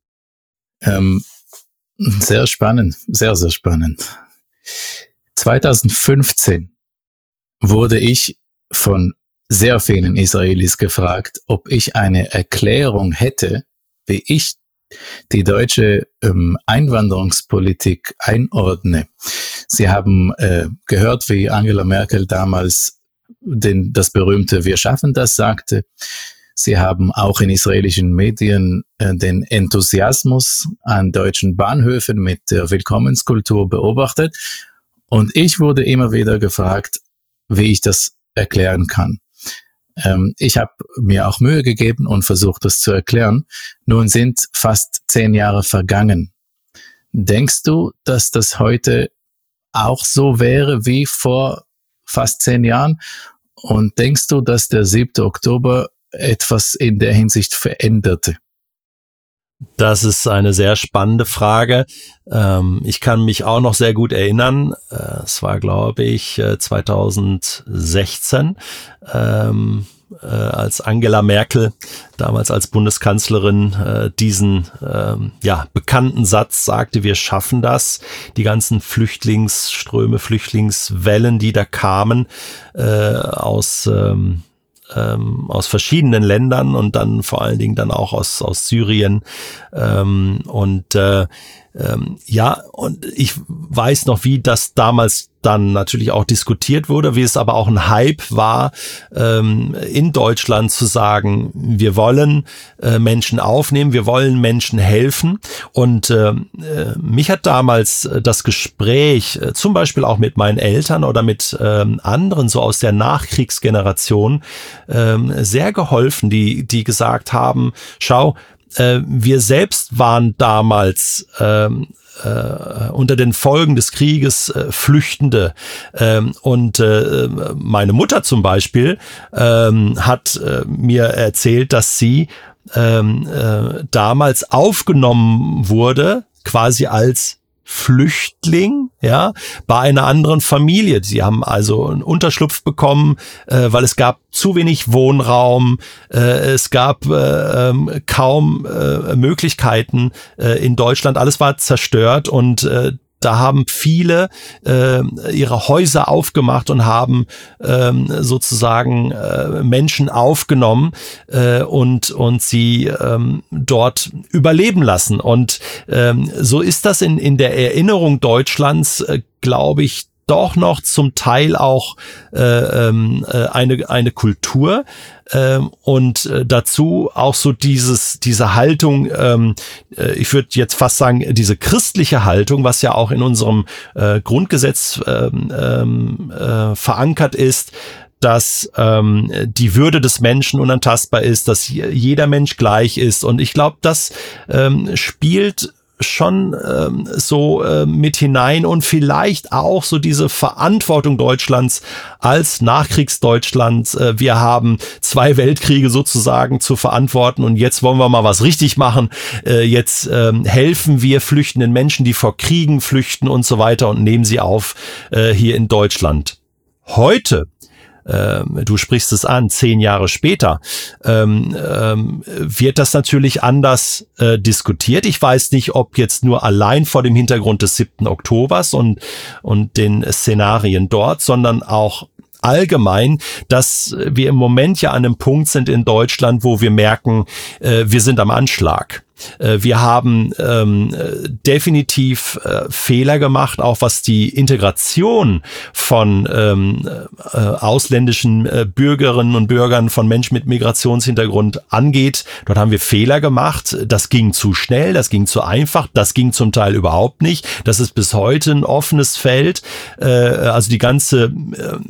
Ähm, sehr spannend, sehr, sehr spannend. 2015 wurde ich von sehr vielen Israelis gefragt, ob ich eine Erklärung hätte, wie ich die deutsche ähm, Einwanderungspolitik einordne. Sie haben äh, gehört, wie Angela Merkel damals den, das berühmte Wir schaffen das sagte. Sie haben auch in israelischen Medien äh, den Enthusiasmus an deutschen Bahnhöfen mit der Willkommenskultur beobachtet. Und ich wurde immer wieder gefragt, wie ich das erklären kann. Ähm, ich habe mir auch Mühe gegeben und versucht, das zu erklären. Nun sind fast zehn Jahre vergangen. Denkst du, dass das heute auch so wäre wie vor fast zehn Jahren? Und denkst du, dass der 7. Oktober etwas in der Hinsicht veränderte? Das ist eine sehr spannende Frage. Ähm, ich kann mich auch noch sehr gut erinnern. Äh, es war, glaube ich, 2016, äh, ähm, äh, als Angela Merkel damals als Bundeskanzlerin diesen ähm, ja, bekannten Satz sagte, wir schaffen das. Die ganzen Flüchtlingsströme, Flüchtlingswellen, die da kamen aus aus verschiedenen Ländern und dann vor allen Dingen dann auch aus, aus Syrien. Ähm, und äh, ähm, ja, und ich weiß noch, wie das damals dann natürlich auch diskutiert wurde, wie es aber auch ein Hype war, ähm, in Deutschland zu sagen, wir wollen äh, Menschen aufnehmen, wir wollen Menschen helfen. Und äh, äh mich hat damals äh, das Gespräch, äh, zum Beispiel auch mit meinen Eltern oder mit ähm, anderen so aus der Nachkriegsgeneration, ähm, sehr geholfen, die, die gesagt haben, schau, äh, wir selbst waren damals ähm, äh, unter den Folgen des Krieges äh, Flüchtende. Ähm, und äh, meine Mutter zum Beispiel ähm, hat äh, mir erzählt, dass sie ähm, äh, damals aufgenommen wurde, quasi als Flüchtling, ja, bei einer anderen Familie. Sie haben also einen Unterschlupf bekommen, äh, weil es gab zu wenig Wohnraum, äh, es gab äh, ähm, kaum äh, Möglichkeiten äh, in Deutschland. Alles war zerstört und äh, da haben viele äh, ihre Häuser aufgemacht und haben ähm, sozusagen äh, Menschen aufgenommen äh, und, und sie ähm, dort überleben lassen. Und ähm, so ist das in, in der Erinnerung Deutschlands, äh, glaube ich, doch noch zum Teil auch äh, ähm, äh, eine, eine Kultur ähm, und äh, dazu auch so dieses, diese Haltung, ähm, äh, ich würde jetzt fast sagen, diese christliche Haltung, was ja auch in unserem äh, Grundgesetz ähm, äh, verankert ist, dass ähm, die Würde des Menschen unantastbar ist, dass jeder Mensch gleich ist. Und ich glaube, das ähm, spielt schon ähm, so äh, mit hinein und vielleicht auch so diese Verantwortung Deutschlands als Nachkriegsdeutschland. Äh, wir haben zwei Weltkriege sozusagen zu verantworten und jetzt wollen wir mal was richtig machen. Äh, jetzt ähm, helfen wir flüchtenden Menschen, die vor Kriegen flüchten und so weiter und nehmen sie auf äh, hier in Deutschland. Heute ähm, du sprichst es an, zehn Jahre später, ähm, ähm, wird das natürlich anders äh, diskutiert. Ich weiß nicht, ob jetzt nur allein vor dem Hintergrund des 7. Oktobers und, und den Szenarien dort, sondern auch allgemein, dass wir im Moment ja an einem Punkt sind in Deutschland, wo wir merken, äh, wir sind am Anschlag. Äh, wir haben ähm, definitiv äh, Fehler gemacht, auch was die Integration von ähm, äh, ausländischen äh, Bürgerinnen und Bürgern, von Menschen mit Migrationshintergrund angeht. Dort haben wir Fehler gemacht. Das ging zu schnell, das ging zu einfach, das ging zum Teil überhaupt nicht. Das ist bis heute ein offenes Feld. Äh, also die ganze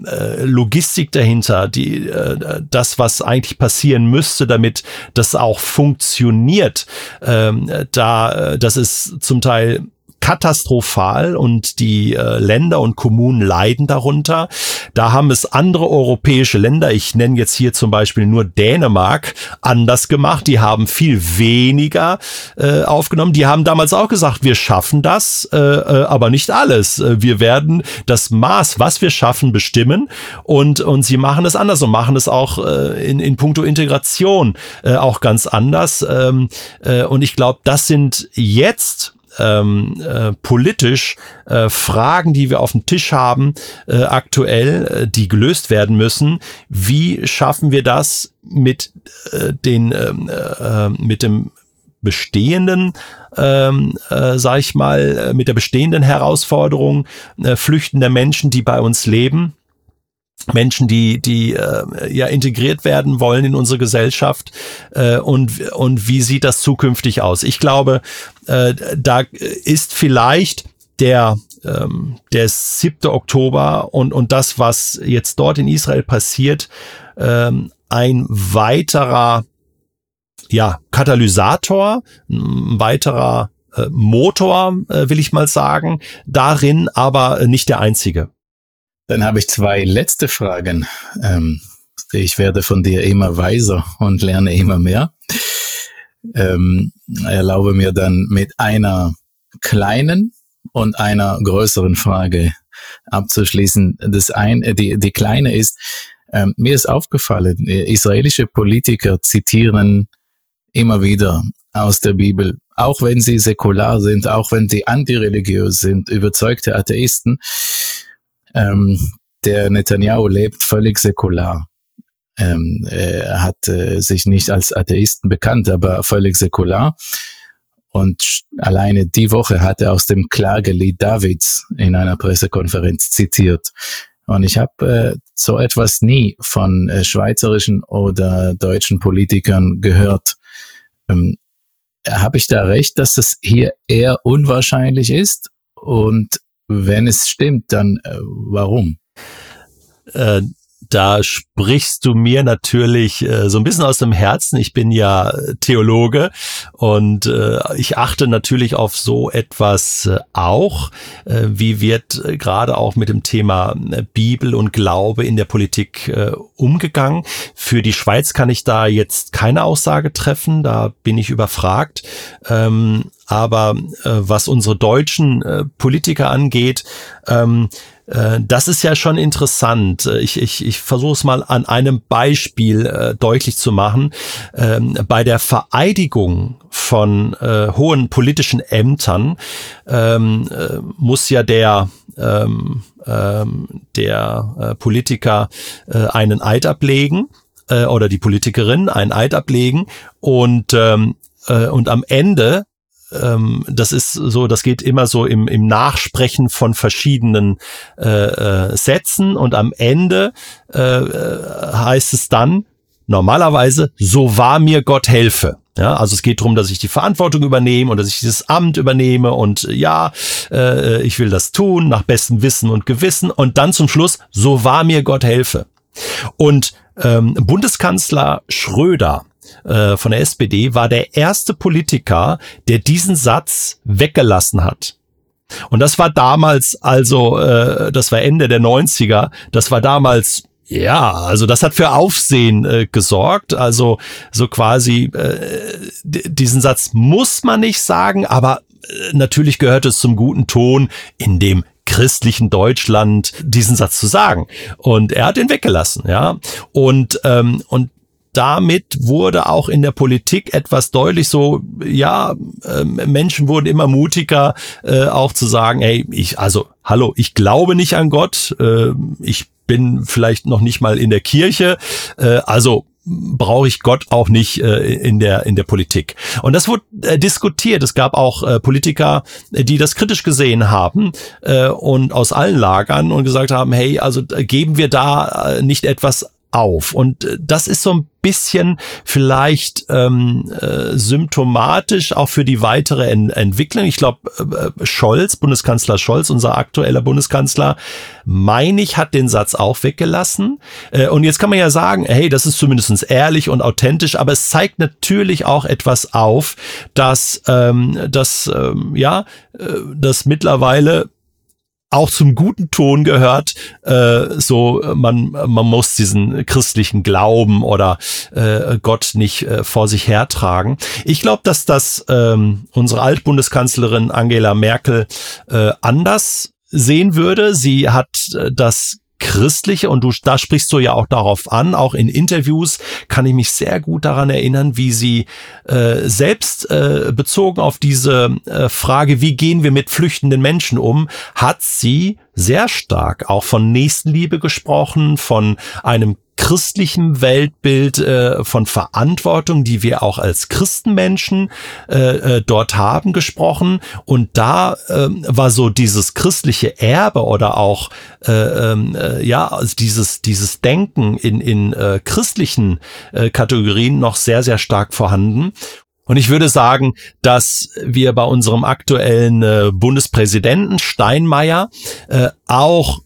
äh, Logistik dahinter, die, äh, das, was eigentlich passieren müsste, damit das auch funktioniert, ähm, da, äh, das ist zum Teil katastrophal und die äh, Länder und Kommunen leiden darunter. Da haben es andere europäische Länder, ich nenne jetzt hier zum Beispiel nur Dänemark, anders gemacht. Die haben viel weniger äh, aufgenommen. Die haben damals auch gesagt, wir schaffen das, äh, äh, aber nicht alles. Äh, wir werden das Maß, was wir schaffen, bestimmen und, und sie machen es anders und machen es auch äh, in, in puncto Integration äh, auch ganz anders. Ähm, äh, und ich glaube, das sind jetzt ähm, äh, politisch äh, Fragen, die wir auf dem Tisch haben, äh, aktuell, äh, die gelöst werden müssen. Wie schaffen wir das mit äh, den ähm, äh, mit dem bestehenden, ähm, äh, sag ich mal, äh, mit der bestehenden Herausforderung äh, flüchtender Menschen, die bei uns leben? Menschen, die, die äh, ja integriert werden wollen in unsere Gesellschaft äh, und, und wie sieht das zukünftig aus? Ich glaube, äh, da ist vielleicht der ähm, der 7. Oktober und, und das, was jetzt dort in Israel passiert, ähm, ein weiterer ja, Katalysator, ein weiterer äh, Motor, äh, will ich mal sagen, darin, aber nicht der einzige. Dann habe ich zwei letzte Fragen. Ähm, ich werde von dir immer weiser und lerne immer mehr. Ähm, erlaube mir dann mit einer kleinen und einer größeren Frage abzuschließen. Das eine, die, die kleine ist, ähm, mir ist aufgefallen, israelische Politiker zitieren immer wieder aus der Bibel, auch wenn sie säkular sind, auch wenn sie antireligiös sind, überzeugte Atheisten, ähm, der Netanyahu lebt völlig säkular. Ähm, er hat äh, sich nicht als Atheisten bekannt, aber völlig säkular. Und alleine die Woche hat er aus dem Klagelied Davids in einer Pressekonferenz zitiert. Und ich habe äh, so etwas nie von äh, schweizerischen oder deutschen Politikern gehört. Ähm, habe ich da recht, dass das hier eher unwahrscheinlich ist? Und wenn es stimmt, dann äh, warum? Äh, da sprichst du mir natürlich äh, so ein bisschen aus dem Herzen. Ich bin ja Theologe und äh, ich achte natürlich auf so etwas äh, auch. Äh, wie wird äh, gerade auch mit dem Thema äh, Bibel und Glaube in der Politik äh, umgegangen? Für die Schweiz kann ich da jetzt keine Aussage treffen. Da bin ich überfragt. Ähm, aber äh, was unsere deutschen äh, Politiker angeht, ähm, äh, das ist ja schon interessant. Ich, ich, ich versuche es mal an einem Beispiel äh, deutlich zu machen. Ähm, bei der Vereidigung von äh, hohen politischen Ämtern ähm, äh, muss ja der ähm, ähm, der äh, Politiker äh, einen Eid ablegen äh, oder die Politikerin einen Eid ablegen und ähm, äh, und am Ende ähm, das ist so, das geht immer so im, im Nachsprechen von verschiedenen äh, äh, Sätzen und am Ende äh, äh, heißt es dann normalerweise, so wahr mir Gott helfe. Ja, also es geht darum, dass ich die Verantwortung übernehme und dass ich dieses Amt übernehme und ja, äh, ich will das tun nach bestem Wissen und Gewissen und dann zum Schluss, so wahr mir Gott helfe. Und ähm, Bundeskanzler Schröder äh, von der SPD war der erste Politiker, der diesen Satz weggelassen hat. Und das war damals, also äh, das war Ende der 90er, das war damals ja, also das hat für Aufsehen äh, gesorgt. Also so quasi äh, diesen Satz muss man nicht sagen, aber äh, natürlich gehört es zum guten Ton in dem christlichen Deutschland diesen Satz zu sagen. Und er hat ihn weggelassen, ja. Und ähm, und damit wurde auch in der Politik etwas deutlich so, ja, äh, Menschen wurden immer mutiger, äh, auch zu sagen, hey, ich, also, hallo, ich glaube nicht an Gott, äh, ich bin vielleicht noch nicht mal in der Kirche, äh, also brauche ich Gott auch nicht äh, in der in der Politik. Und das wurde äh, diskutiert. Es gab auch äh, Politiker, die das kritisch gesehen haben äh, und aus allen Lagern und gesagt haben, hey, also äh, geben wir da äh, nicht etwas auf. Und äh, das ist so ein bisschen vielleicht ähm, äh, symptomatisch auch für die weitere en Entwicklung. Ich glaube, äh, Scholz, Bundeskanzler Scholz, unser aktueller Bundeskanzler, meine ich, hat den Satz auch weggelassen. Äh, und jetzt kann man ja sagen, hey, das ist zumindestens ehrlich und authentisch, aber es zeigt natürlich auch etwas auf, dass, ähm, dass ähm, ja, äh, dass mittlerweile auch zum guten Ton gehört, äh, so man man muss diesen christlichen Glauben oder äh, Gott nicht äh, vor sich hertragen. Ich glaube, dass das ähm, unsere Altbundeskanzlerin Angela Merkel äh, anders sehen würde. Sie hat äh, das christliche und du da sprichst du ja auch darauf an, auch in Interviews kann ich mich sehr gut daran erinnern, wie sie äh, selbst äh, bezogen auf diese äh, Frage, wie gehen wir mit flüchtenden Menschen um, hat sie sehr stark auch von Nächstenliebe gesprochen, von einem christlichen Weltbild äh, von Verantwortung, die wir auch als Christenmenschen äh, äh, dort haben, gesprochen. Und da äh, war so dieses christliche Erbe oder auch äh, ähm, äh, ja also dieses dieses Denken in in äh, christlichen äh, Kategorien noch sehr sehr stark vorhanden. Und ich würde sagen, dass wir bei unserem aktuellen äh, Bundespräsidenten Steinmeier äh, auch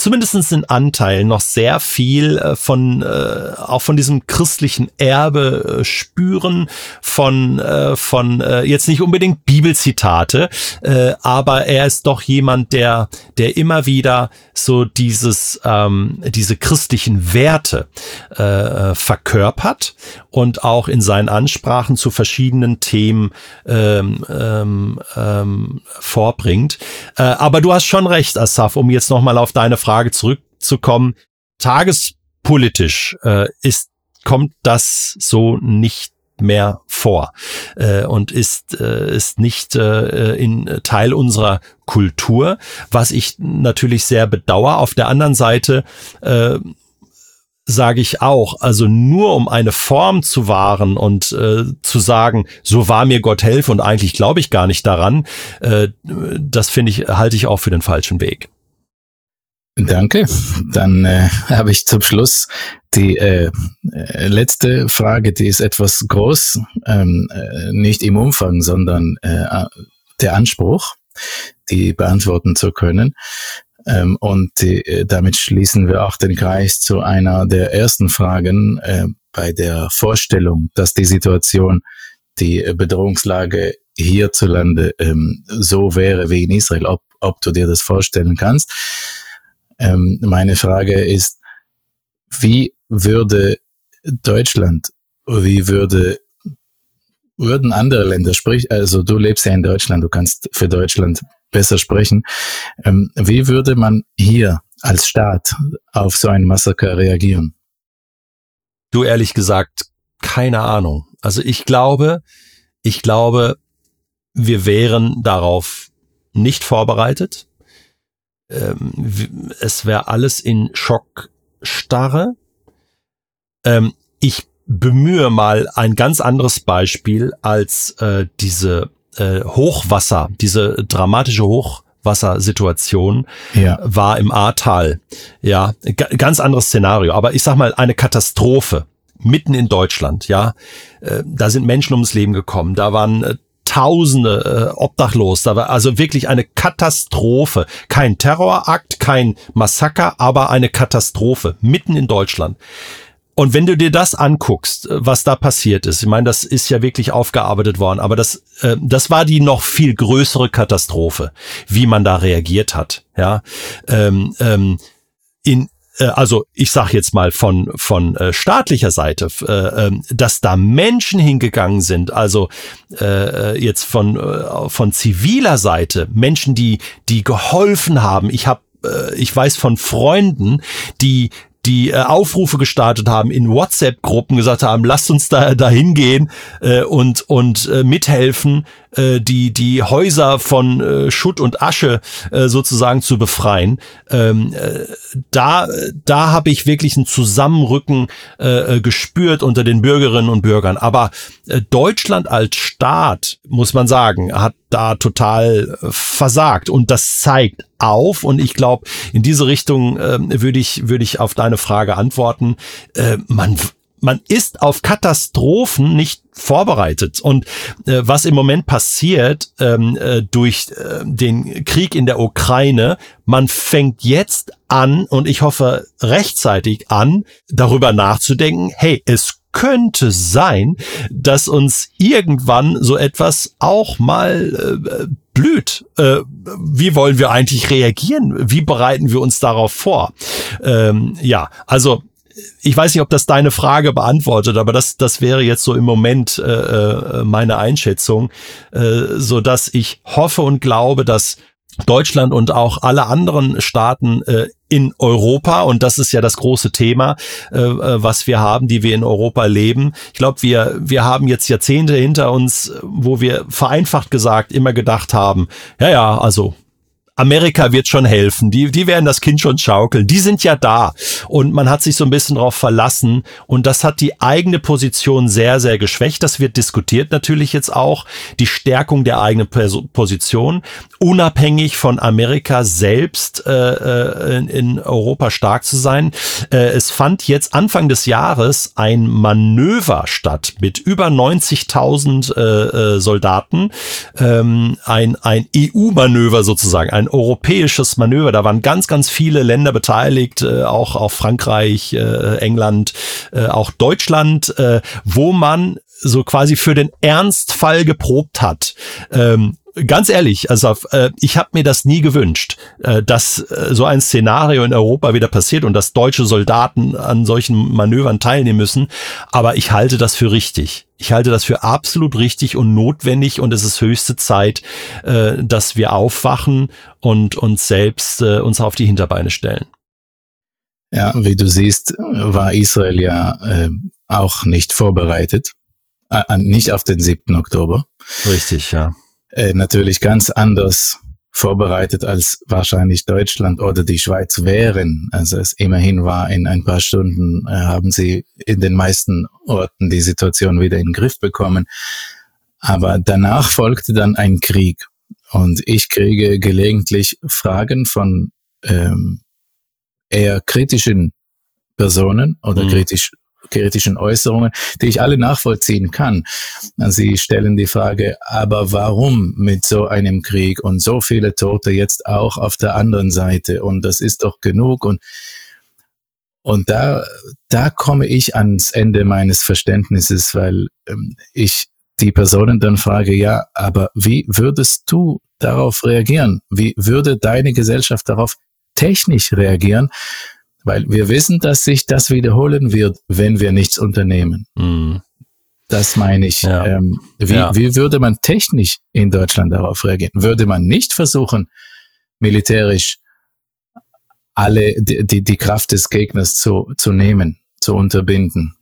zumindest in Anteilen noch sehr viel äh, von äh, auch von diesem christlichen Erbe äh, spüren von äh, von äh, jetzt nicht unbedingt Bibelzitate, äh, aber er ist doch jemand, der der immer wieder so dieses ähm, diese christlichen Werte äh, verkörpert und auch in seinen Ansprachen zu verschiedenen Themen ähm, ähm, ähm, vorbringt. Äh, aber du hast schon recht, Asaf, um jetzt noch mal auf deine Frage Frage zurückzukommen. Tagespolitisch äh, ist, kommt das so nicht mehr vor äh, und ist äh, ist nicht äh, in Teil unserer Kultur, was ich natürlich sehr bedauere. Auf der anderen Seite äh, sage ich auch, also nur um eine Form zu wahren und äh, zu sagen, so war mir Gott helfe und eigentlich glaube ich gar nicht daran, äh, das finde ich, halte ich auch für den falschen Weg. Danke. Dann äh, habe ich zum Schluss die äh, äh, letzte Frage, die ist etwas groß, ähm, äh, nicht im Umfang, sondern äh, der Anspruch, die beantworten zu können. Ähm, und die, äh, damit schließen wir auch den Kreis zu einer der ersten Fragen äh, bei der Vorstellung, dass die Situation, die Bedrohungslage hierzulande ähm, so wäre wie in Israel, ob, ob du dir das vorstellen kannst. Ähm, meine Frage ist, wie würde Deutschland, wie würde, würden andere Länder, sprich, also du lebst ja in Deutschland, du kannst für Deutschland besser sprechen, ähm, wie würde man hier als Staat auf so ein Massaker reagieren? Du ehrlich gesagt, keine Ahnung. Also ich glaube, ich glaube, wir wären darauf nicht vorbereitet. Ähm, es wäre alles in Schockstarre. Ähm, ich bemühe mal ein ganz anderes Beispiel als äh, diese äh, Hochwasser, diese dramatische Hochwassersituation ja. war im Ahrtal. Ja, ganz anderes Szenario. Aber ich sag mal, eine Katastrophe mitten in Deutschland. Ja, äh, da sind Menschen ums Leben gekommen. Da waren äh, Tausende äh, obdachlos. Da war also wirklich eine Katastrophe. Kein Terrorakt, kein Massaker, aber eine Katastrophe mitten in Deutschland. Und wenn du dir das anguckst, äh, was da passiert ist, ich meine, das ist ja wirklich aufgearbeitet worden, aber das, äh, das war die noch viel größere Katastrophe, wie man da reagiert hat. Ja, ähm, ähm, in also ich sage jetzt mal von von äh, staatlicher Seite, äh, äh, dass da Menschen hingegangen sind, also äh, äh, jetzt von äh, von ziviler Seite Menschen, die die geholfen haben. Ich habe ich weiß von Freunden, die die äh, Aufrufe gestartet haben in WhatsApp-Gruppen, gesagt haben, lasst uns da dahin gehen äh, und und äh, mithelfen, äh, die die Häuser von äh, Schutt und Asche äh, sozusagen zu befreien. Ähm, äh, da da habe ich wirklich ein Zusammenrücken äh, äh, gespürt unter den Bürgerinnen und Bürgern. Aber äh, Deutschland als Staat muss man sagen hat da total äh, versagt und das zeigt auf und ich glaube in diese Richtung äh, würde ich würde ich auf deine Frage antworten äh, man man ist auf Katastrophen nicht vorbereitet. Und äh, was im Moment passiert ähm, äh, durch äh, den Krieg in der Ukraine, man fängt jetzt an, und ich hoffe rechtzeitig an, darüber nachzudenken, hey, es könnte sein, dass uns irgendwann so etwas auch mal äh, blüht. Äh, wie wollen wir eigentlich reagieren? Wie bereiten wir uns darauf vor? Ähm, ja, also ich weiß nicht, ob das deine Frage beantwortet, aber das, das wäre jetzt so im Moment äh, äh meine Einschätzung, äh, so dass ich hoffe und glaube, dass Deutschland und auch alle anderen Staaten äh, in Europa, und das ist ja das große Thema, äh, äh, was wir haben, die wir in Europa leben. Ich glaube, wir, wir haben jetzt Jahrzehnte hinter uns, wo wir vereinfacht gesagt immer gedacht haben, ja, ja, also Amerika wird schon helfen, die, die werden das Kind schon schaukeln, die sind ja da. Und man hat sich so ein bisschen darauf verlassen und das hat die eigene Position sehr, sehr geschwächt. Das wird diskutiert natürlich jetzt auch, die Stärkung der eigenen Position, unabhängig von Amerika selbst äh, äh, in, in Europa stark zu sein. Äh, es fand jetzt Anfang des Jahres ein Manöver statt mit über 90.000 äh, äh, Soldaten, ähm, ein, ein EU-Manöver sozusagen, ein europäisches Manöver. Da waren ganz, ganz viele Länder beteiligt, äh, auch, auch Frankreich, äh, England, äh, auch Deutschland, äh, wo man so quasi für den Ernstfall geprobt hat. Ähm, ganz ehrlich, also äh, ich habe mir das nie gewünscht, äh, dass äh, so ein Szenario in Europa wieder passiert und dass deutsche Soldaten an solchen Manövern teilnehmen müssen. Aber ich halte das für richtig. Ich halte das für absolut richtig und notwendig und es ist höchste Zeit, äh, dass wir aufwachen und uns selbst äh, uns auf die Hinterbeine stellen. Ja, wie du siehst, war Israel ja äh, auch nicht vorbereitet, äh, nicht auf den 7. Oktober. Richtig, ja äh, natürlich ganz anders vorbereitet, als wahrscheinlich Deutschland oder die Schweiz wären. Also es immerhin war in ein paar Stunden, äh, haben sie in den meisten Orten die Situation wieder in den Griff bekommen. Aber danach folgte dann ein Krieg. Und ich kriege gelegentlich Fragen von ähm, eher kritischen Personen oder mhm. kritisch, kritischen Äußerungen, die ich alle nachvollziehen kann. Sie stellen die Frage, aber warum mit so einem Krieg und so viele Tote jetzt auch auf der anderen Seite? Und das ist doch genug. Und und da, da komme ich ans Ende meines Verständnisses, weil ähm, ich die Personen dann frage, ja, aber wie würdest du darauf reagieren? Wie würde deine Gesellschaft darauf technisch reagieren? Weil wir wissen, dass sich das wiederholen wird, wenn wir nichts unternehmen. Mhm. Das meine ich. Ja. Ähm, wie, ja. wie würde man technisch in Deutschland darauf reagieren? Würde man nicht versuchen, militärisch alle die, die, die Kraft des Gegners zu, zu nehmen, zu unterbinden?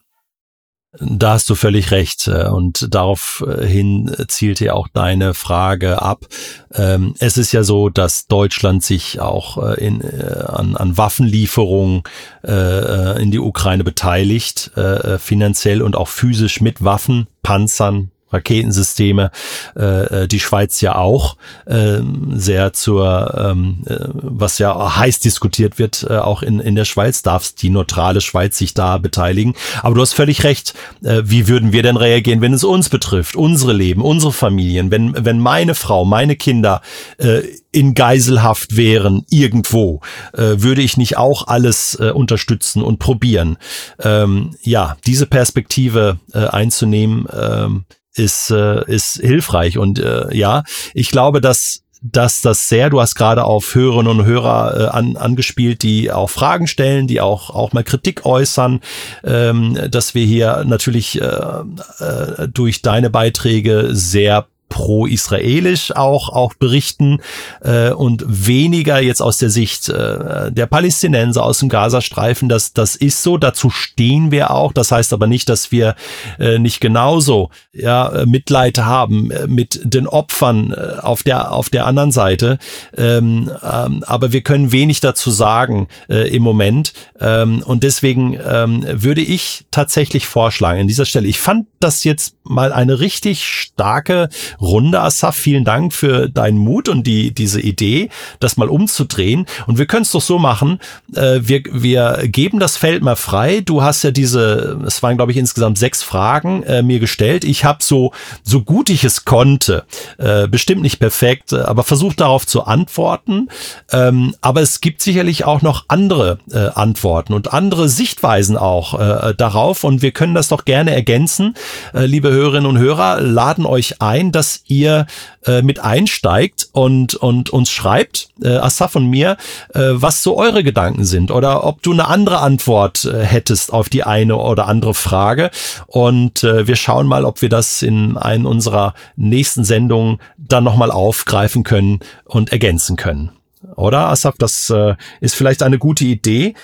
Da hast du völlig recht. Äh, und daraufhin zielte ja auch deine Frage ab. Ähm, es ist ja so, dass Deutschland sich auch äh, in, äh, an, an Waffenlieferungen in die Ukraine beteiligt, finanziell und auch physisch mit Waffen, Panzern, Raketensysteme, äh, äh, die Schweiz ja auch äh, sehr zur, ähm, äh, was ja heiß diskutiert wird, äh, auch in, in der Schweiz, darf die neutrale Schweiz sich da beteiligen. Aber du hast völlig recht, äh, wie würden wir denn reagieren, wenn es uns betrifft, unsere Leben, unsere Familien, wenn, wenn meine Frau, meine Kinder äh, in Geiselhaft wären irgendwo, äh, würde ich nicht auch alles äh, unterstützen und probieren. Ähm, ja, diese Perspektive äh, einzunehmen, ähm, ist, äh, ist hilfreich. Und äh, ja, ich glaube, dass dass das sehr, du hast gerade auf Hörerinnen und Hörer äh, an, angespielt, die auch Fragen stellen, die auch, auch mal Kritik äußern, ähm, dass wir hier natürlich äh, äh, durch deine Beiträge sehr pro-israelisch auch, auch berichten äh, und weniger jetzt aus der Sicht äh, der Palästinenser aus dem Gazastreifen. Das, das ist so, dazu stehen wir auch. Das heißt aber nicht, dass wir äh, nicht genauso ja, Mitleid haben äh, mit den Opfern äh, auf, der, auf der anderen Seite. Ähm, ähm, aber wir können wenig dazu sagen äh, im Moment. Ähm, und deswegen ähm, würde ich tatsächlich vorschlagen, an dieser Stelle, ich fand das jetzt mal eine richtig starke Runde, Asaf. Vielen Dank für deinen Mut und die, diese Idee, das mal umzudrehen. Und wir können es doch so machen, äh, wir, wir geben das Feld mal frei. Du hast ja diese, es waren glaube ich insgesamt sechs Fragen äh, mir gestellt. Ich habe so, so gut ich es konnte, äh, bestimmt nicht perfekt, äh, aber versucht darauf zu antworten. Ähm, aber es gibt sicherlich auch noch andere äh, Antworten und andere Sichtweisen auch äh, darauf. Und wir können das doch gerne ergänzen. Äh, liebe Hörerinnen und Hörer, laden euch ein, dass dass ihr äh, mit einsteigt und, und uns schreibt, äh, Asaf und mir, äh, was so eure Gedanken sind oder ob du eine andere Antwort äh, hättest auf die eine oder andere Frage. Und äh, wir schauen mal, ob wir das in einen unserer nächsten Sendungen dann nochmal aufgreifen können und ergänzen können. Oder, Asaf, das äh, ist vielleicht eine gute Idee.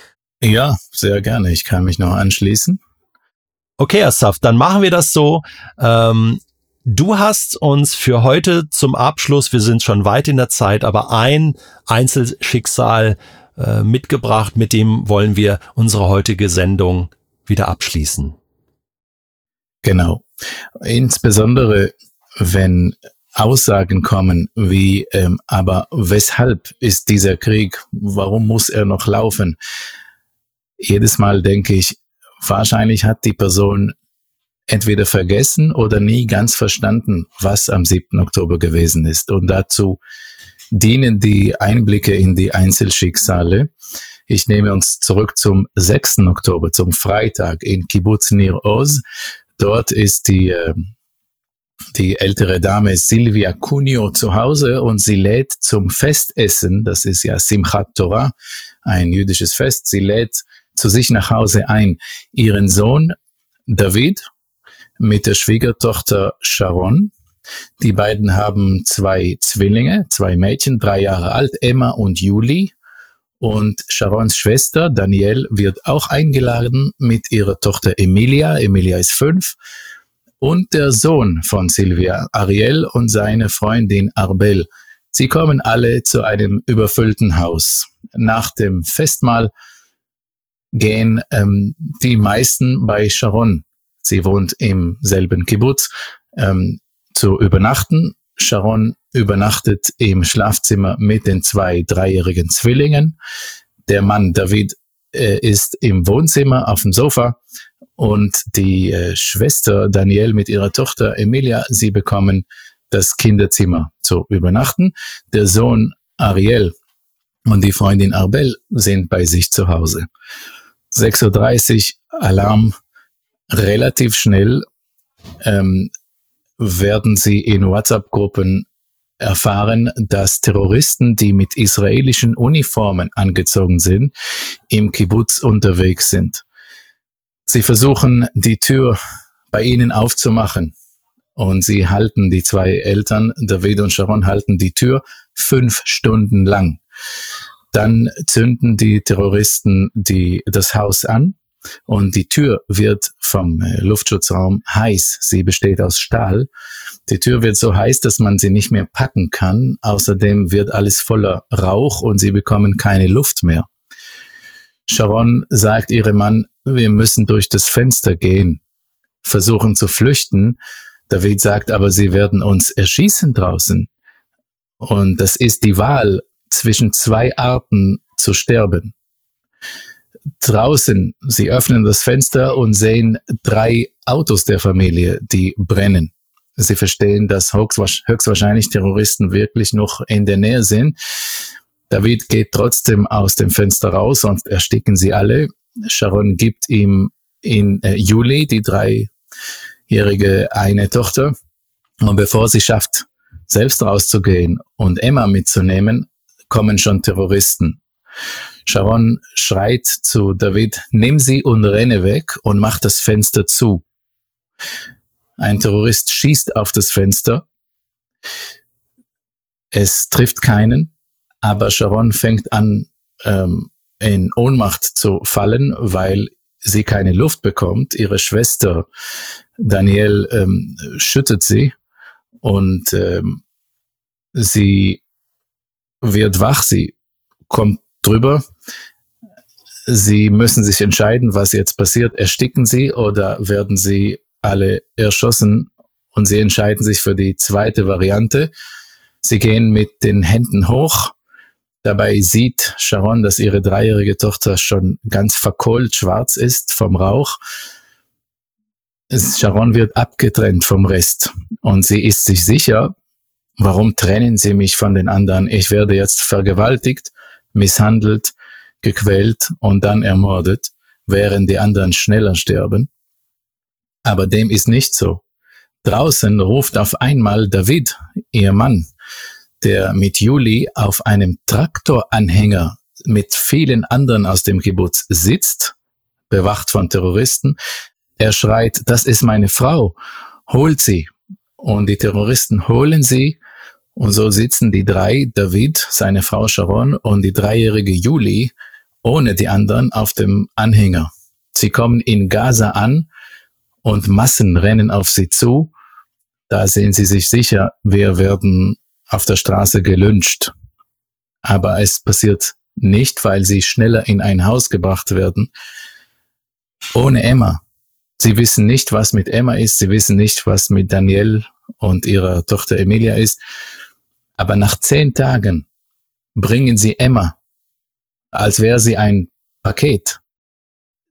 Ja, sehr gerne. Ich kann mich noch anschließen. Okay, Asaf, dann machen wir das so. Ähm, Du hast uns für heute zum Abschluss, wir sind schon weit in der Zeit, aber ein Einzelschicksal äh, mitgebracht, mit dem wollen wir unsere heutige Sendung wieder abschließen. Genau. Insbesondere wenn Aussagen kommen wie, ähm, aber weshalb ist dieser Krieg, warum muss er noch laufen? Jedes Mal denke ich, wahrscheinlich hat die Person entweder vergessen oder nie ganz verstanden, was am 7. Oktober gewesen ist. Und dazu dienen die Einblicke in die Einzelschicksale. Ich nehme uns zurück zum 6. Oktober, zum Freitag in Kibbutz Nir Oz. Dort ist die, äh, die ältere Dame Silvia Cunio zu Hause und sie lädt zum Festessen, das ist ja Simchat Torah, ein jüdisches Fest, sie lädt zu sich nach Hause ein ihren Sohn David mit der Schwiegertochter Sharon. Die beiden haben zwei Zwillinge, zwei Mädchen, drei Jahre alt, Emma und Julie. Und Sharons Schwester Danielle wird auch eingeladen mit ihrer Tochter Emilia. Emilia ist fünf. Und der Sohn von Silvia, Ariel und seine Freundin Arbel. Sie kommen alle zu einem überfüllten Haus. Nach dem Festmahl gehen ähm, die meisten bei Sharon. Sie wohnt im selben Kibbutz ähm, zu übernachten. Sharon übernachtet im Schlafzimmer mit den zwei dreijährigen Zwillingen. Der Mann David äh, ist im Wohnzimmer auf dem Sofa und die äh, Schwester Danielle mit ihrer Tochter Emilia, sie bekommen das Kinderzimmer zu übernachten. Der Sohn Ariel und die Freundin Arbel sind bei sich zu Hause. 6.30 Uhr Alarm, relativ schnell ähm, werden sie in WhatsApp-Gruppen erfahren, dass Terroristen, die mit israelischen Uniformen angezogen sind, im Kibbutz unterwegs sind. Sie versuchen, die Tür bei ihnen aufzumachen. Und sie halten, die zwei Eltern, David und Sharon, halten die Tür fünf Stunden lang. Dann zünden die Terroristen die, das Haus an und die Tür wird vom äh, Luftschutzraum heiß. Sie besteht aus Stahl. Die Tür wird so heiß, dass man sie nicht mehr packen kann. Außerdem wird alles voller Rauch und sie bekommen keine Luft mehr. Sharon sagt ihrem Mann, wir müssen durch das Fenster gehen, versuchen zu flüchten. David sagt aber, sie werden uns erschießen draußen. Und das ist die Wahl zwischen zwei Arten zu sterben draußen, sie öffnen das Fenster und sehen drei Autos der Familie, die brennen. Sie verstehen, dass höchstwahrscheinlich Terroristen wirklich noch in der Nähe sind. David geht trotzdem aus dem Fenster raus, sonst ersticken sie alle. Sharon gibt ihm in äh, Juli die dreijährige eine Tochter. Und bevor sie schafft, selbst rauszugehen und Emma mitzunehmen, kommen schon Terroristen. Sharon schreit zu David, nimm sie und renne weg und mach das Fenster zu. Ein Terrorist schießt auf das Fenster. Es trifft keinen, aber Sharon fängt an, ähm, in Ohnmacht zu fallen, weil sie keine Luft bekommt. Ihre Schwester Danielle ähm, schüttet sie und ähm, sie wird wach, sie kommt drüber. Sie müssen sich entscheiden, was jetzt passiert. Ersticken sie oder werden sie alle erschossen? Und sie entscheiden sich für die zweite Variante. Sie gehen mit den Händen hoch. Dabei sieht Sharon, dass ihre dreijährige Tochter schon ganz verkohlt schwarz ist vom Rauch. Sharon wird abgetrennt vom Rest und sie ist sich sicher, warum trennen sie mich von den anderen? Ich werde jetzt vergewaltigt misshandelt, gequält und dann ermordet, während die anderen schneller sterben. Aber dem ist nicht so. Draußen ruft auf einmal David, ihr Mann, der mit Juli auf einem Traktoranhänger mit vielen anderen aus dem Kibbutz sitzt, bewacht von Terroristen. Er schreit, das ist meine Frau, holt sie. Und die Terroristen holen sie und so sitzen die drei, David, seine Frau Sharon und die dreijährige Julie, ohne die anderen auf dem Anhänger. Sie kommen in Gaza an und Massen rennen auf sie zu. Da sehen sie sich sicher, wir werden auf der Straße gelünscht. Aber es passiert nicht, weil sie schneller in ein Haus gebracht werden. Ohne Emma. Sie wissen nicht, was mit Emma ist. Sie wissen nicht, was mit Daniel und ihrer Tochter Emilia ist. Aber nach zehn Tagen bringen sie Emma, als wäre sie ein Paket.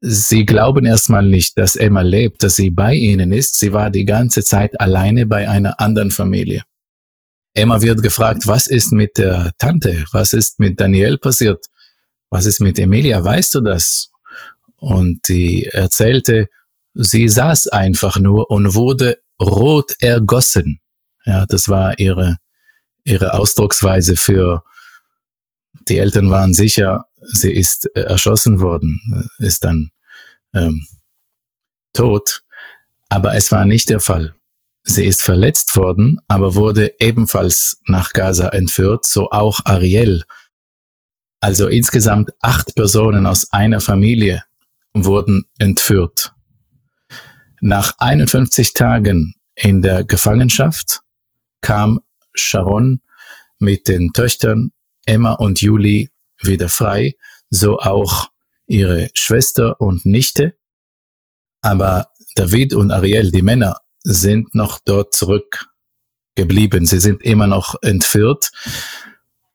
Sie glauben erstmal nicht, dass Emma lebt, dass sie bei ihnen ist. Sie war die ganze Zeit alleine bei einer anderen Familie. Emma wird gefragt, was ist mit der Tante? Was ist mit Daniel passiert? Was ist mit Emilia? Weißt du das? Und die erzählte, sie saß einfach nur und wurde rot ergossen. Ja, das war ihre ihre Ausdrucksweise für die Eltern waren sicher, sie ist äh, erschossen worden, äh, ist dann ähm, tot. Aber es war nicht der Fall. Sie ist verletzt worden, aber wurde ebenfalls nach Gaza entführt, so auch Ariel. Also insgesamt acht Personen aus einer Familie wurden entführt. Nach 51 Tagen in der Gefangenschaft kam Sharon mit den Töchtern Emma und Julie wieder frei, so auch ihre Schwester und Nichte. Aber David und Ariel, die Männer, sind noch dort zurückgeblieben. Sie sind immer noch entführt.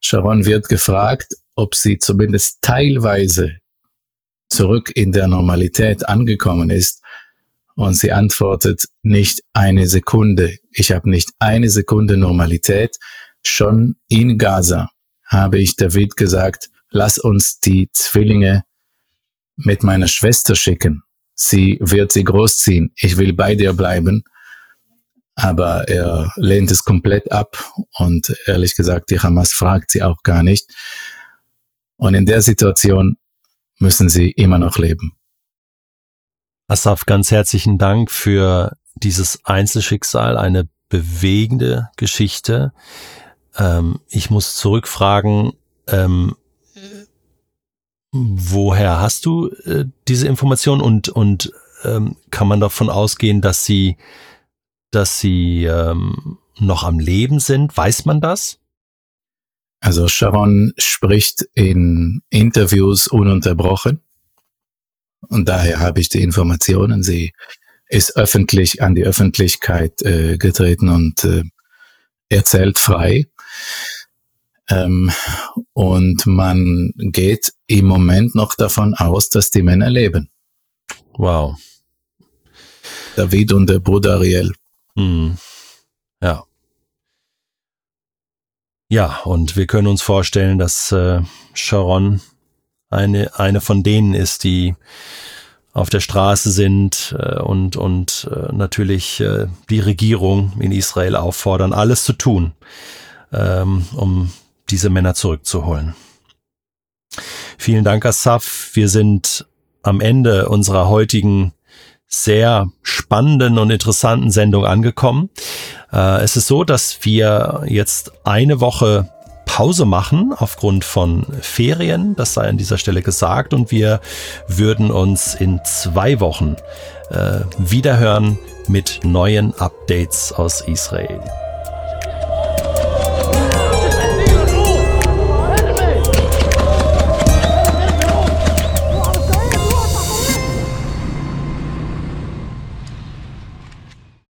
Sharon wird gefragt, ob sie zumindest teilweise zurück in der Normalität angekommen ist. Und sie antwortet, nicht eine Sekunde. Ich habe nicht eine Sekunde Normalität. Schon in Gaza habe ich David gesagt, lass uns die Zwillinge mit meiner Schwester schicken. Sie wird sie großziehen. Ich will bei dir bleiben. Aber er lehnt es komplett ab und ehrlich gesagt, die Hamas fragt sie auch gar nicht. Und in der Situation müssen sie immer noch leben. Asaf, ganz herzlichen Dank für dieses Einzelschicksal, eine bewegende Geschichte. Ähm, ich muss zurückfragen, ähm, woher hast du äh, diese Information und, und ähm, kann man davon ausgehen, dass sie, dass sie ähm, noch am Leben sind? Weiß man das? Also Sharon spricht in Interviews ununterbrochen und daher habe ich die Informationen. Sie ist öffentlich an die Öffentlichkeit äh, getreten und äh, erzählt frei. Ähm, und man geht im Moment noch davon aus, dass die Männer leben. Wow. David und der Bruder Ariel. Hm. Ja. Ja, und wir können uns vorstellen, dass äh, Sharon eine, eine von denen ist, die auf der Straße sind äh, und, und äh, natürlich äh, die Regierung in Israel auffordern, alles zu tun, ähm, um diese Männer zurückzuholen. Vielen Dank, Asaf. Wir sind am Ende unserer heutigen sehr spannenden und interessanten Sendung angekommen. Äh, es ist so, dass wir jetzt eine Woche Pause machen aufgrund von Ferien, das sei an dieser Stelle gesagt, und wir würden uns in zwei Wochen äh, wiederhören mit neuen Updates aus Israel.